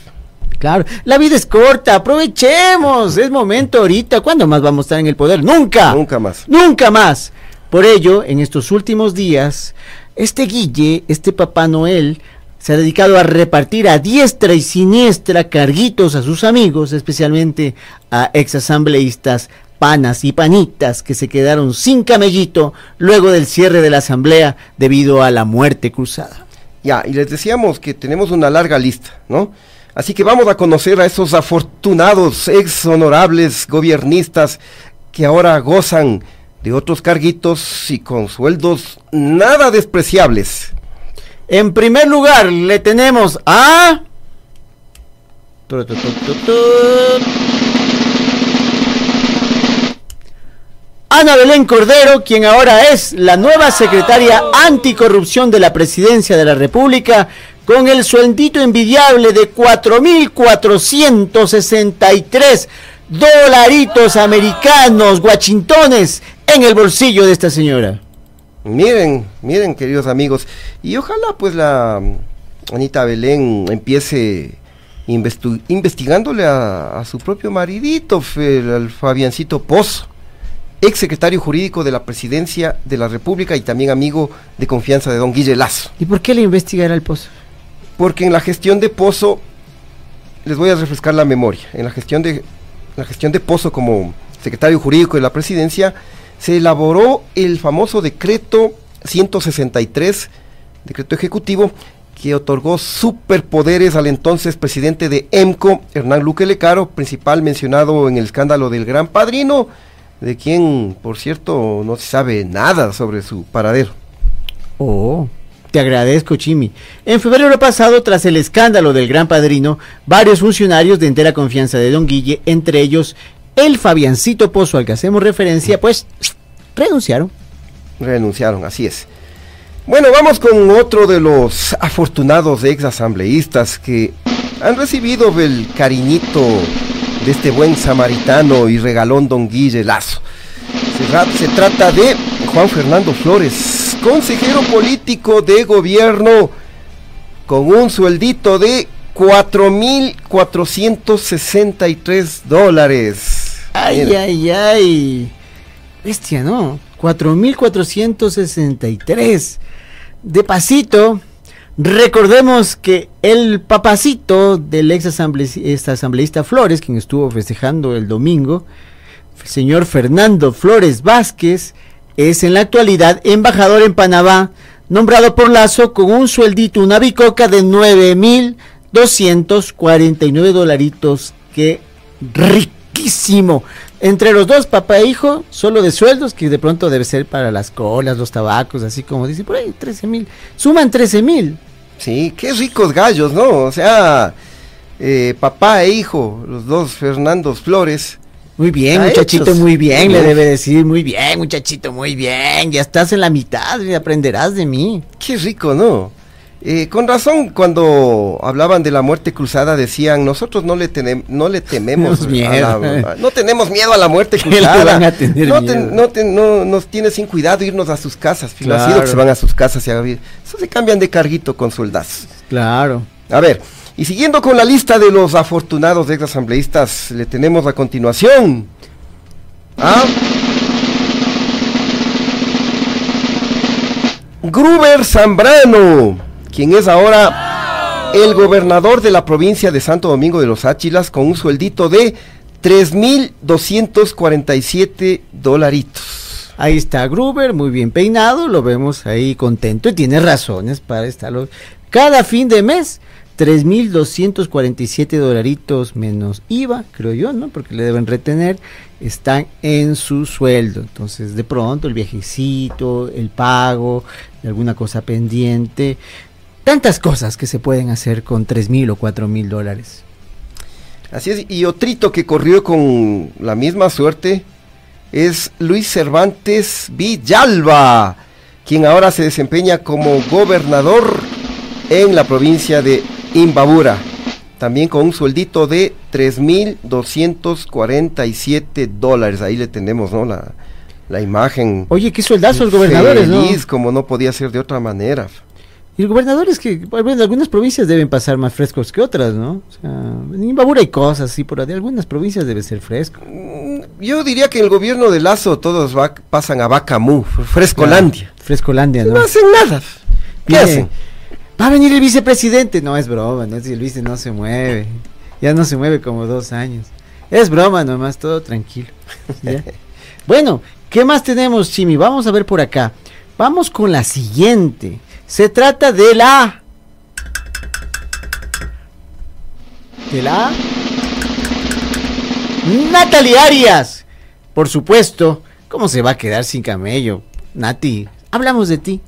Speaker 2: Claro, la vida es corta, aprovechemos, es momento ahorita. ¿Cuándo más vamos a estar en el poder? Nunca.
Speaker 1: Nunca más.
Speaker 2: Nunca más. Por ello, en estos últimos días, Este Guille, este Papá Noel, se ha dedicado a repartir a diestra y siniestra carguitos a sus amigos, especialmente a exasambleístas, panas y panitas que se quedaron sin camellito luego del cierre de la asamblea debido a la muerte cruzada.
Speaker 1: Ya, y les decíamos que tenemos una larga lista, ¿no? Así que vamos a conocer a esos afortunados, ex honorables gobiernistas que ahora gozan de otros carguitos y con sueldos nada despreciables.
Speaker 2: En primer lugar, le tenemos a... Ana Belén Cordero, quien ahora es la nueva secretaria anticorrupción de la presidencia de la República, con el sueldito envidiable de 4.463 dolaritos americanos, guachintones, en el bolsillo de esta señora.
Speaker 1: Miren, miren, queridos amigos, y ojalá pues la Anita Belén empiece investigándole a, su propio maridito, el, Fabiancito Pozo, ex secretario jurídico de la presidencia de la República y también amigo de confianza de don Guille Lazo.
Speaker 2: ¿Y por qué le investigará al Pozo?
Speaker 1: Porque en la gestión de Pozo, les voy a refrescar la memoria, en la gestión de, la gestión de Pozo como secretario jurídico de la presidencia, se elaboró el famoso decreto 163, decreto ejecutivo, que otorgó superpoderes al entonces presidente de EMCO, Hernán Luque Lecaro, principal mencionado en el escándalo del Gran Padrino, de quien, por cierto, no se sabe nada sobre su paradero.
Speaker 2: Oh, te agradezco, Chimi. En febrero pasado, tras el escándalo del Gran Padrino, varios funcionarios de entera confianza de Don Guille, entre ellos el Fabiancito Pozo al que hacemos referencia, pues renunciaron.
Speaker 1: Renunciaron, así es. Bueno, vamos con otro de los afortunados ex asambleístas que han recibido el cariñito de este buen samaritano y regalón don Guille Lazo. Se, se trata de Juan Fernando Flores, consejero político de gobierno con un sueldito de 4.463 dólares.
Speaker 2: Ay, ay, ay. Bestia, ¿no? 4.463. De pasito, recordemos que el papacito del ex asambleísta Flores, quien estuvo festejando el domingo, el señor Fernando Flores Vázquez, es en la actualidad embajador en Panamá, nombrado por Lazo con un sueldito, una bicoca de 9.249 dolaritos. Que rico entre los dos, papá e hijo, solo de sueldos, que de pronto debe ser para las colas, los tabacos, así como dice por ahí, 13 mil. Suman 13 mil.
Speaker 1: Sí, qué ricos gallos, ¿no? O sea, eh, papá e hijo, los dos Fernandos Flores.
Speaker 2: Muy bien, muchachito, muy bien, le debe decir, muy bien, muchachito, muy bien, ya estás en la mitad y aprenderás de mí.
Speaker 1: Qué rico, ¿no? Eh, con razón, cuando hablaban de la muerte cruzada, decían, nosotros no le, no le tememos miedo. no tenemos miedo a la muerte cruzada. no, nos tiene sin cuidado irnos a sus casas. Claro. que se van a sus casas y a vivir. Eso se cambian de carguito con soldazos.
Speaker 2: Claro.
Speaker 1: A ver, y siguiendo con la lista de los afortunados ex asambleístas, le tenemos a continuación. ¿Ah? Gruber Zambrano quien es ahora el gobernador de la provincia de Santo Domingo de los Áchilas con un sueldito de 3.247 dolaritos.
Speaker 2: Ahí está Gruber, muy bien peinado, lo vemos ahí contento y tiene razones para estarlo. Cada fin de mes, 3.247 dolaritos menos IVA, creo yo, ¿no? Porque le deben retener, están en su sueldo. Entonces, de pronto, el viajecito, el pago, alguna cosa pendiente, tantas cosas que se pueden hacer con tres mil o cuatro mil dólares.
Speaker 1: Así es, y otrito que corrió con la misma suerte es Luis Cervantes Villalba, quien ahora se desempeña como gobernador en la provincia de Imbabura, también con un sueldito de 3.247 dólares. Ahí le tenemos, ¿no? La, la imagen.
Speaker 2: Oye, qué sueldazo los gobernadores,
Speaker 1: feliz, como no podía ser de otra manera.
Speaker 2: Y el gobernador es que, bueno, algunas provincias deben pasar más frescos que otras, ¿no? O sea, en Imbabura hay cosas, sí, pero de algunas provincias debe ser fresco.
Speaker 1: Mm, yo diría que el gobierno de Lazo todos pasan a Bacamú, Frescolandia.
Speaker 2: Frescolandia, ¿no?
Speaker 1: No hacen nada. ¿Qué hacen?
Speaker 2: Va a venir el vicepresidente. No, es broma, no, si el vice no se mueve. Ya no se mueve como dos años. Es broma nomás, todo tranquilo. ¿Ya? bueno, ¿qué más tenemos, Chimi? Vamos a ver por acá. Vamos con la siguiente. Se trata de la... De la... Natalie Arias. Por supuesto, ¿cómo se va a quedar sin camello? Nati, hablamos de ti.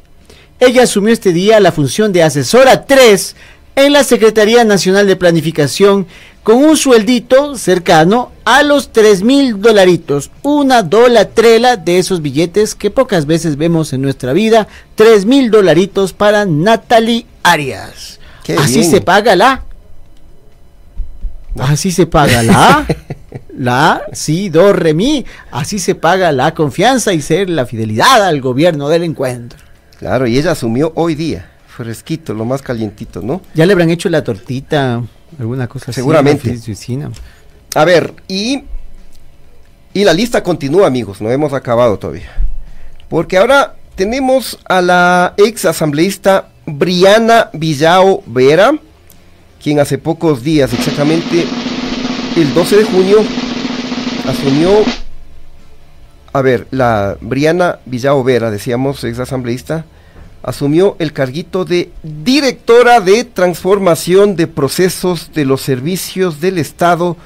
Speaker 2: Ella asumió este día la función de asesora 3 en la Secretaría Nacional de Planificación con un sueldito cercano a los 3 mil dolaritos. Una dolatrela de esos billetes que pocas veces vemos en nuestra vida. 3 mil dolaritos para Natalie Arias.
Speaker 1: Qué
Speaker 2: Así
Speaker 1: bien.
Speaker 2: se paga la. Así se paga la. La, sí, do, re, mi. Así se paga la confianza y ser la fidelidad al gobierno del encuentro.
Speaker 1: Claro, y ella asumió hoy día, fresquito, lo más calientito, ¿no?
Speaker 2: Ya le habrán hecho la tortita, alguna cosa.
Speaker 1: Seguramente.
Speaker 2: oficina.
Speaker 1: A ver, y, y la lista continúa, amigos, no hemos acabado todavía. Porque ahora tenemos a la ex asambleísta Briana Villao Vera, quien hace pocos días, exactamente el 12 de junio, asumió, a ver, la Briana Villao Vera, decíamos, ex asambleísta, asumió el carguito de directora de transformación de procesos de los servicios del Estado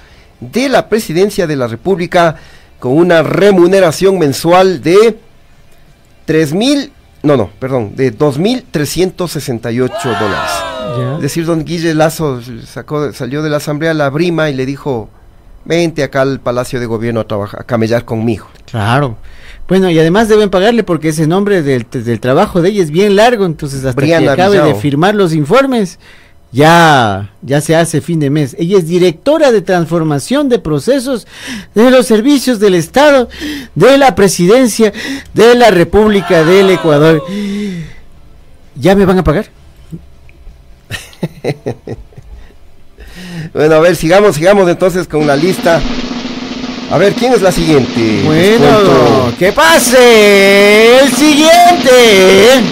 Speaker 1: de la Presidencia de la República con una remuneración mensual de 3 mil, no, no, perdón, de 2.368 dólares. Es decir, don Guille Lazo sacó, salió de la asamblea la brima y le dijo, vente acá al Palacio de Gobierno a, trabajar, a camellar conmigo.
Speaker 2: Claro. Bueno, y además deben pagarle porque ese nombre del, del trabajo de ella es bien largo, entonces hasta que acabe de firmar los informes, ya, ya se hace fin de mes. Ella es directora de transformación de procesos de los servicios del Estado, de la presidencia de la República del Ecuador. ¿Ya me van a pagar?
Speaker 1: Bueno, a ver, sigamos, sigamos entonces con la lista. A ver, ¿quién es la siguiente?
Speaker 2: Bueno, que pase el siguiente.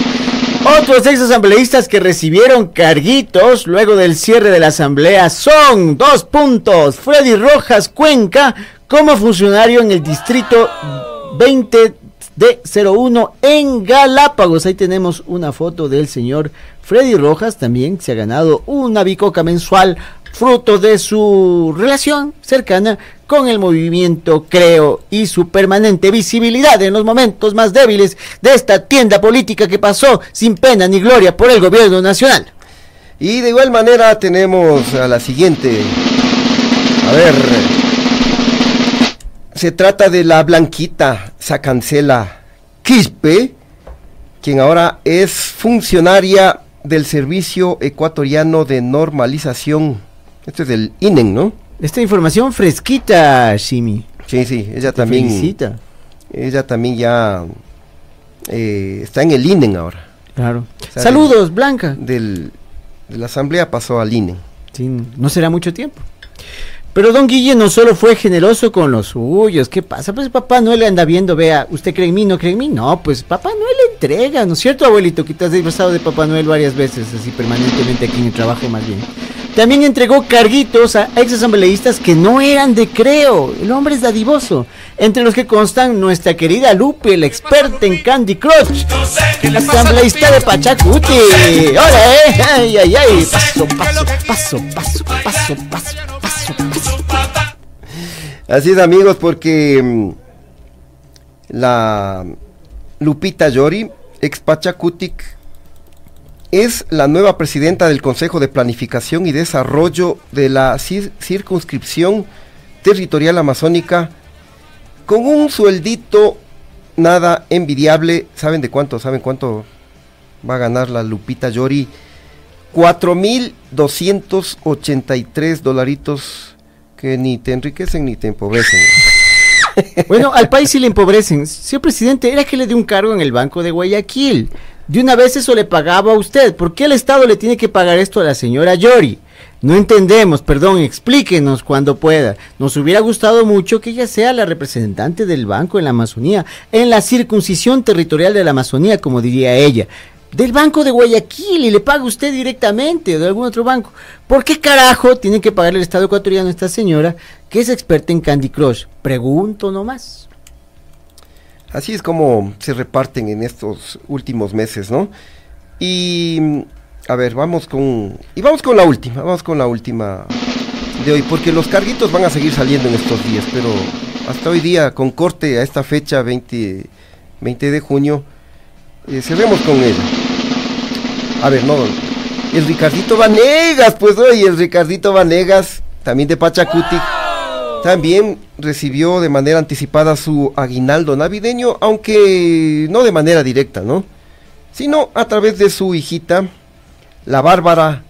Speaker 2: Otros ex asambleístas que recibieron carguitos luego del cierre de la asamblea son dos puntos. Freddy Rojas Cuenca como funcionario en el distrito 20 de 01 en Galápagos. Ahí tenemos una foto del señor Freddy Rojas. También se ha ganado una bicoca mensual fruto de su relación cercana con el movimiento Creo y su permanente visibilidad en los momentos más débiles de esta tienda política que pasó sin pena ni gloria por el gobierno nacional.
Speaker 1: Y de igual manera tenemos a la siguiente. A ver. Se trata de la Blanquita Sacancela Quispe, quien ahora es funcionaria del Servicio Ecuatoriano de Normalización. Este es del INEN, ¿no?
Speaker 2: Esta información fresquita, Shimi.
Speaker 1: Sí, sí, ella
Speaker 2: Te
Speaker 1: también.
Speaker 2: felicita.
Speaker 1: Ella también ya eh, está en el INEN ahora.
Speaker 2: Claro.
Speaker 1: O sea,
Speaker 2: Saludos, Blanca.
Speaker 1: Del, de la asamblea pasó al INEN.
Speaker 2: Sí, no será mucho tiempo. Pero don Guille no solo fue generoso con los suyos, ¿qué pasa? Pues Papá Noel le anda viendo, vea, ¿usted cree en mí, no cree en mí? No, pues Papá Noel le entrega, ¿no es cierto, abuelito? Que te has disfrazado de Papá Noel varias veces, así permanentemente aquí en el trabajo más bien. También entregó carguitos a ex asambleístas que no eran de creo. El hombre es dadivoso. Entre los que constan nuestra querida Lupe, la experta en Candy Crush. La asambleísta de Pachacuti. ¡Hola, eh! ¡Ay, ay, ay! Paso, paso, paso, paso, paso, paso, paso, paso.
Speaker 1: Así es amigos, porque mm, la Lupita Yori, ex Pachacutic, es la nueva presidenta del Consejo de Planificación y Desarrollo de la cir- circunscripción territorial amazónica con un sueldito nada envidiable. ¿Saben de cuánto? ¿Saben cuánto va a ganar la Lupita Yori? 4.283 dolaritos que ni te enriquecen ni te empobrecen.
Speaker 2: Bueno, al país sí le empobrecen. Señor presidente, era que le dé un cargo en el Banco de Guayaquil. De una vez eso le pagaba a usted. ¿Por qué el Estado le tiene que pagar esto a la señora Yori? No entendemos, perdón, explíquenos cuando pueda. Nos hubiera gustado mucho que ella sea la representante del banco en la Amazonía, en la circuncisión territorial de la Amazonía, como diría ella. del Banco de Guayaquil y le paga usted directamente o de algún otro banco. ¿Por qué carajo tiene que pagarle el Estado ecuatoriano a esta señora que es experta en Candy Crush? Pregunto nomás.
Speaker 1: Así es como se reparten en estos últimos meses, ¿no? Y a ver, vamos con y vamos con la última, vamos con la última de hoy, porque los carguitos van a seguir saliendo en estos días, pero hasta hoy día con corte a esta fecha 20 20 de junio eh, cerremos con él. A ver, no, el Ricardito Vanegas, pues hoy el Ricardito Vanegas, también de Pachacuti, también recibió de manera anticipada su aguinaldo navideño, aunque no de manera directa, ¿no? Sino a través de su hijita, la Bárbara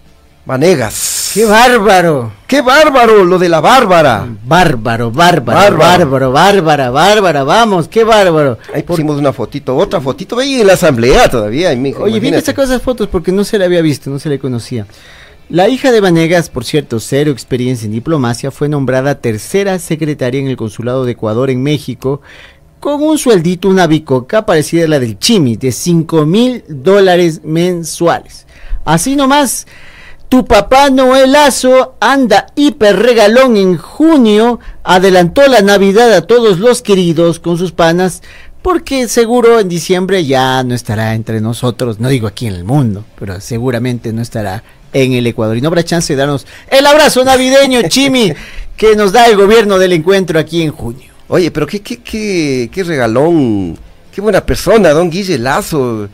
Speaker 1: Vanegas.
Speaker 2: ¡Qué bárbaro!
Speaker 1: ¡Qué bárbaro! Lo de la Bárbara.
Speaker 2: Bárbaro, bárbaro,
Speaker 1: Bárbaro.
Speaker 2: bárbaro, bárbara, bárbara, vamos, qué bárbaro.
Speaker 1: Ahí pusimos una fotito, otra fotito ahí en la asamblea todavía. mijo,
Speaker 2: Oye, bien que sacó esas fotos porque no se le había visto, no se le conocía. La hija de Vanegas, por cierto, cero experiencia en diplomacia, fue nombrada tercera secretaria en el Consulado de Ecuador en México con un sueldito, una bicoca parecida a la del Chimi, de 5 mil dólares mensuales. Así nomás, tu papá Noelazo anda hiper regalón en junio, adelantó la Navidad a todos los queridos con sus panas, porque seguro en diciembre ya no estará entre nosotros, no digo aquí en el mundo, pero seguramente no estará en el Ecuador. Y no habrá chance de darnos el abrazo navideño, Chimi, que nos da el gobierno del encuentro aquí en junio.
Speaker 1: Oye, pero qué, qué, qué, qué regalón, qué buena persona, don Guille Lazo.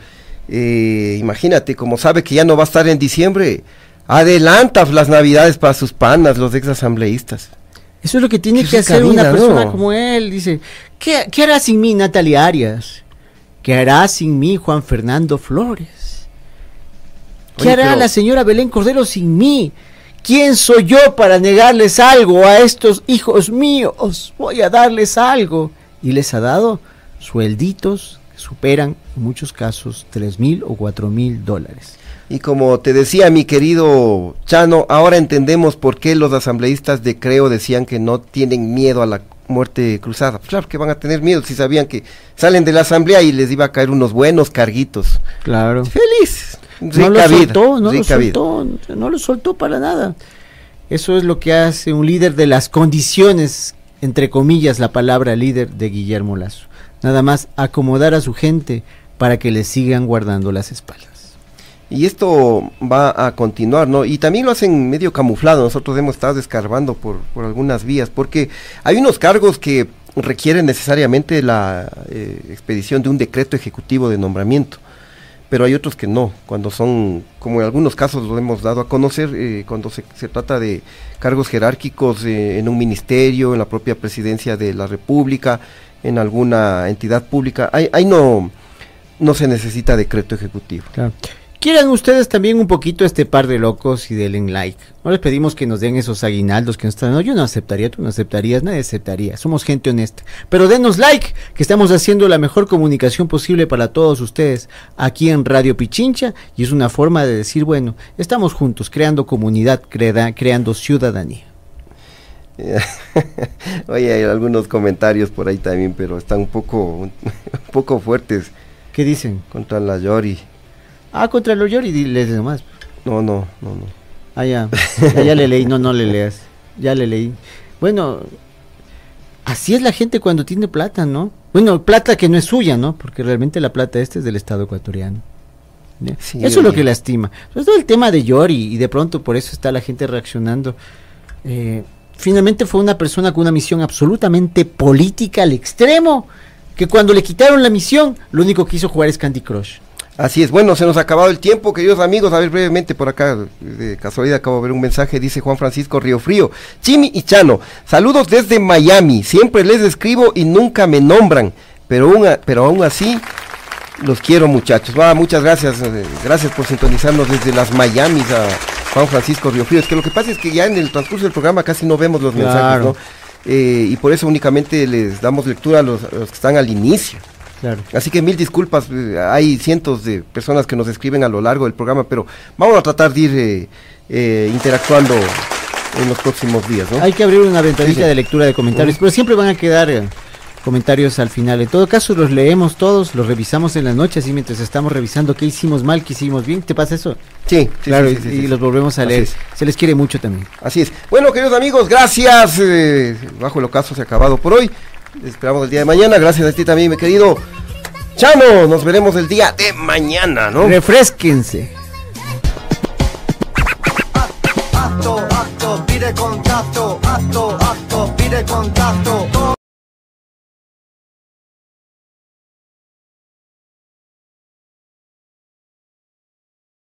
Speaker 1: Eh, imagínate, como sabe que ya no va a estar en diciembre, adelanta las navidades para sus panas, los ex asambleístas.
Speaker 2: Eso es lo que tiene que hacer una persona
Speaker 1: ¿no?
Speaker 2: como él. Dice, ¿qué, qué hará sin mí Natalia Arias? ¿Qué hará sin mí Juan Fernando Flores? ¿Qué
Speaker 1: Oye,
Speaker 2: hará
Speaker 1: pero-
Speaker 2: la señora Belén Cordero sin mí? ¿Quién soy yo para negarles algo a estos hijos míos? Voy a darles algo. Y les ha dado suelditos que superan en muchos casos tres mil o cuatro mil dólares.
Speaker 1: Y como te decía mi querido Chano, ahora entendemos por qué los asambleístas de Creo decían que no tienen miedo a la muerte cruzada. Pues Claro que van a tener miedo si sabían que salen de la asamblea y les iba a caer unos buenos carguitos.
Speaker 2: Claro.
Speaker 1: Feliz.
Speaker 2: No lo soltó, no lo soltó, no lo soltó para nada. Eso es lo que hace un líder de las condiciones, entre comillas, la palabra líder de Guillermo Lazo. Nada más acomodar a su gente para que le sigan guardando las espaldas.
Speaker 1: Y esto va a continuar, ¿no? Y también lo hacen medio camuflado. Nosotros hemos estado escarbando por, por algunas vías, porque hay unos cargos que requieren necesariamente la eh, expedición de un decreto ejecutivo de nombramiento, pero hay otros que no, cuando son, como en algunos casos lo hemos dado a conocer, eh, cuando se, se trata de cargos jerárquicos eh, en un ministerio, en la propia presidencia de la República, en alguna entidad pública, ahí, ahí no, no se necesita decreto ejecutivo.
Speaker 2: Quieran ustedes también un poquito a este par de locos y denle like. No les pedimos que nos den esos aguinaldos que nos están. No, yo no aceptaría, tú no aceptarías, nadie aceptaría. Somos gente honesta. Pero denos like, que estamos haciendo la mejor comunicación posible para todos ustedes aquí en Radio Pichincha. Y es una forma de decir, bueno, estamos juntos, creando comunidad, crea- creando ciudadanía.
Speaker 1: Oye, hay algunos comentarios por ahí también, pero están un poco, un poco fuertes.
Speaker 2: ¿Qué dicen?
Speaker 1: Contra la Yori.
Speaker 2: Ah, contra los Yori, diles nomás.
Speaker 1: No, no, no, no.
Speaker 2: Ah, ya. ya. ya le leí, no, no le leas. Ya le leí. Bueno, así es la gente cuando tiene plata, ¿no? Bueno, plata que no es suya, ¿no? Porque realmente la plata esta es del Estado ecuatoriano. Eso es lo que lastima. Es todo el tema de Yori y de pronto por eso está la gente reaccionando. Eh, finalmente fue una persona con una misión absolutamente política al extremo, que cuando le quitaron la misión, lo único que hizo jugar es Candy Crush.
Speaker 1: Así es, bueno, se nos ha acabado el tiempo, queridos amigos. A ver, brevemente por acá, de casualidad acabo de ver un mensaje, dice Juan Francisco Río Frío. Chimi y Chano, saludos desde Miami. Siempre les escribo y nunca me nombran, pero aún, a- pero aún así los quiero, muchachos. Muchas gracias, eh, gracias por sintonizarnos desde las Miamis a Juan Francisco Río Frío. Es que lo que pasa es que ya en el transcurso del programa casi no vemos los mensajes. ¿no? Eh, y por eso únicamente les damos lectura a los, a los que están al inicio.
Speaker 2: Claro.
Speaker 1: Así que mil disculpas, eh, hay cientos de personas que nos escriben a lo largo del programa, pero vamos a tratar de ir eh, eh, interactuando en los próximos días, ¿no?
Speaker 2: Hay que abrir una ventanita
Speaker 1: Sí,
Speaker 2: de lectura de comentarios, pero siempre van a quedar eh, comentarios al final. En todo caso, los leemos todos, los revisamos en la noche, así mientras estamos revisando qué hicimos mal, qué hicimos bien. ¿Te pasa eso?
Speaker 1: Sí, sí,
Speaker 2: claro,
Speaker 1: sí,
Speaker 2: y-
Speaker 1: sí,
Speaker 2: y,
Speaker 1: sí,
Speaker 2: los volvemos a leer. Se les quiere mucho también.
Speaker 1: Así es. Bueno, queridos amigos, gracias. eh, bajo el ocaso se ha acabado por hoy. Esperamos el día de mañana. Gracias a ti también, mi querido Chano. Nos veremos el día de mañana, ¿no?
Speaker 2: Refresquense.
Speaker 18: acto, acto, pide contacto, acto, acto, pide contacto.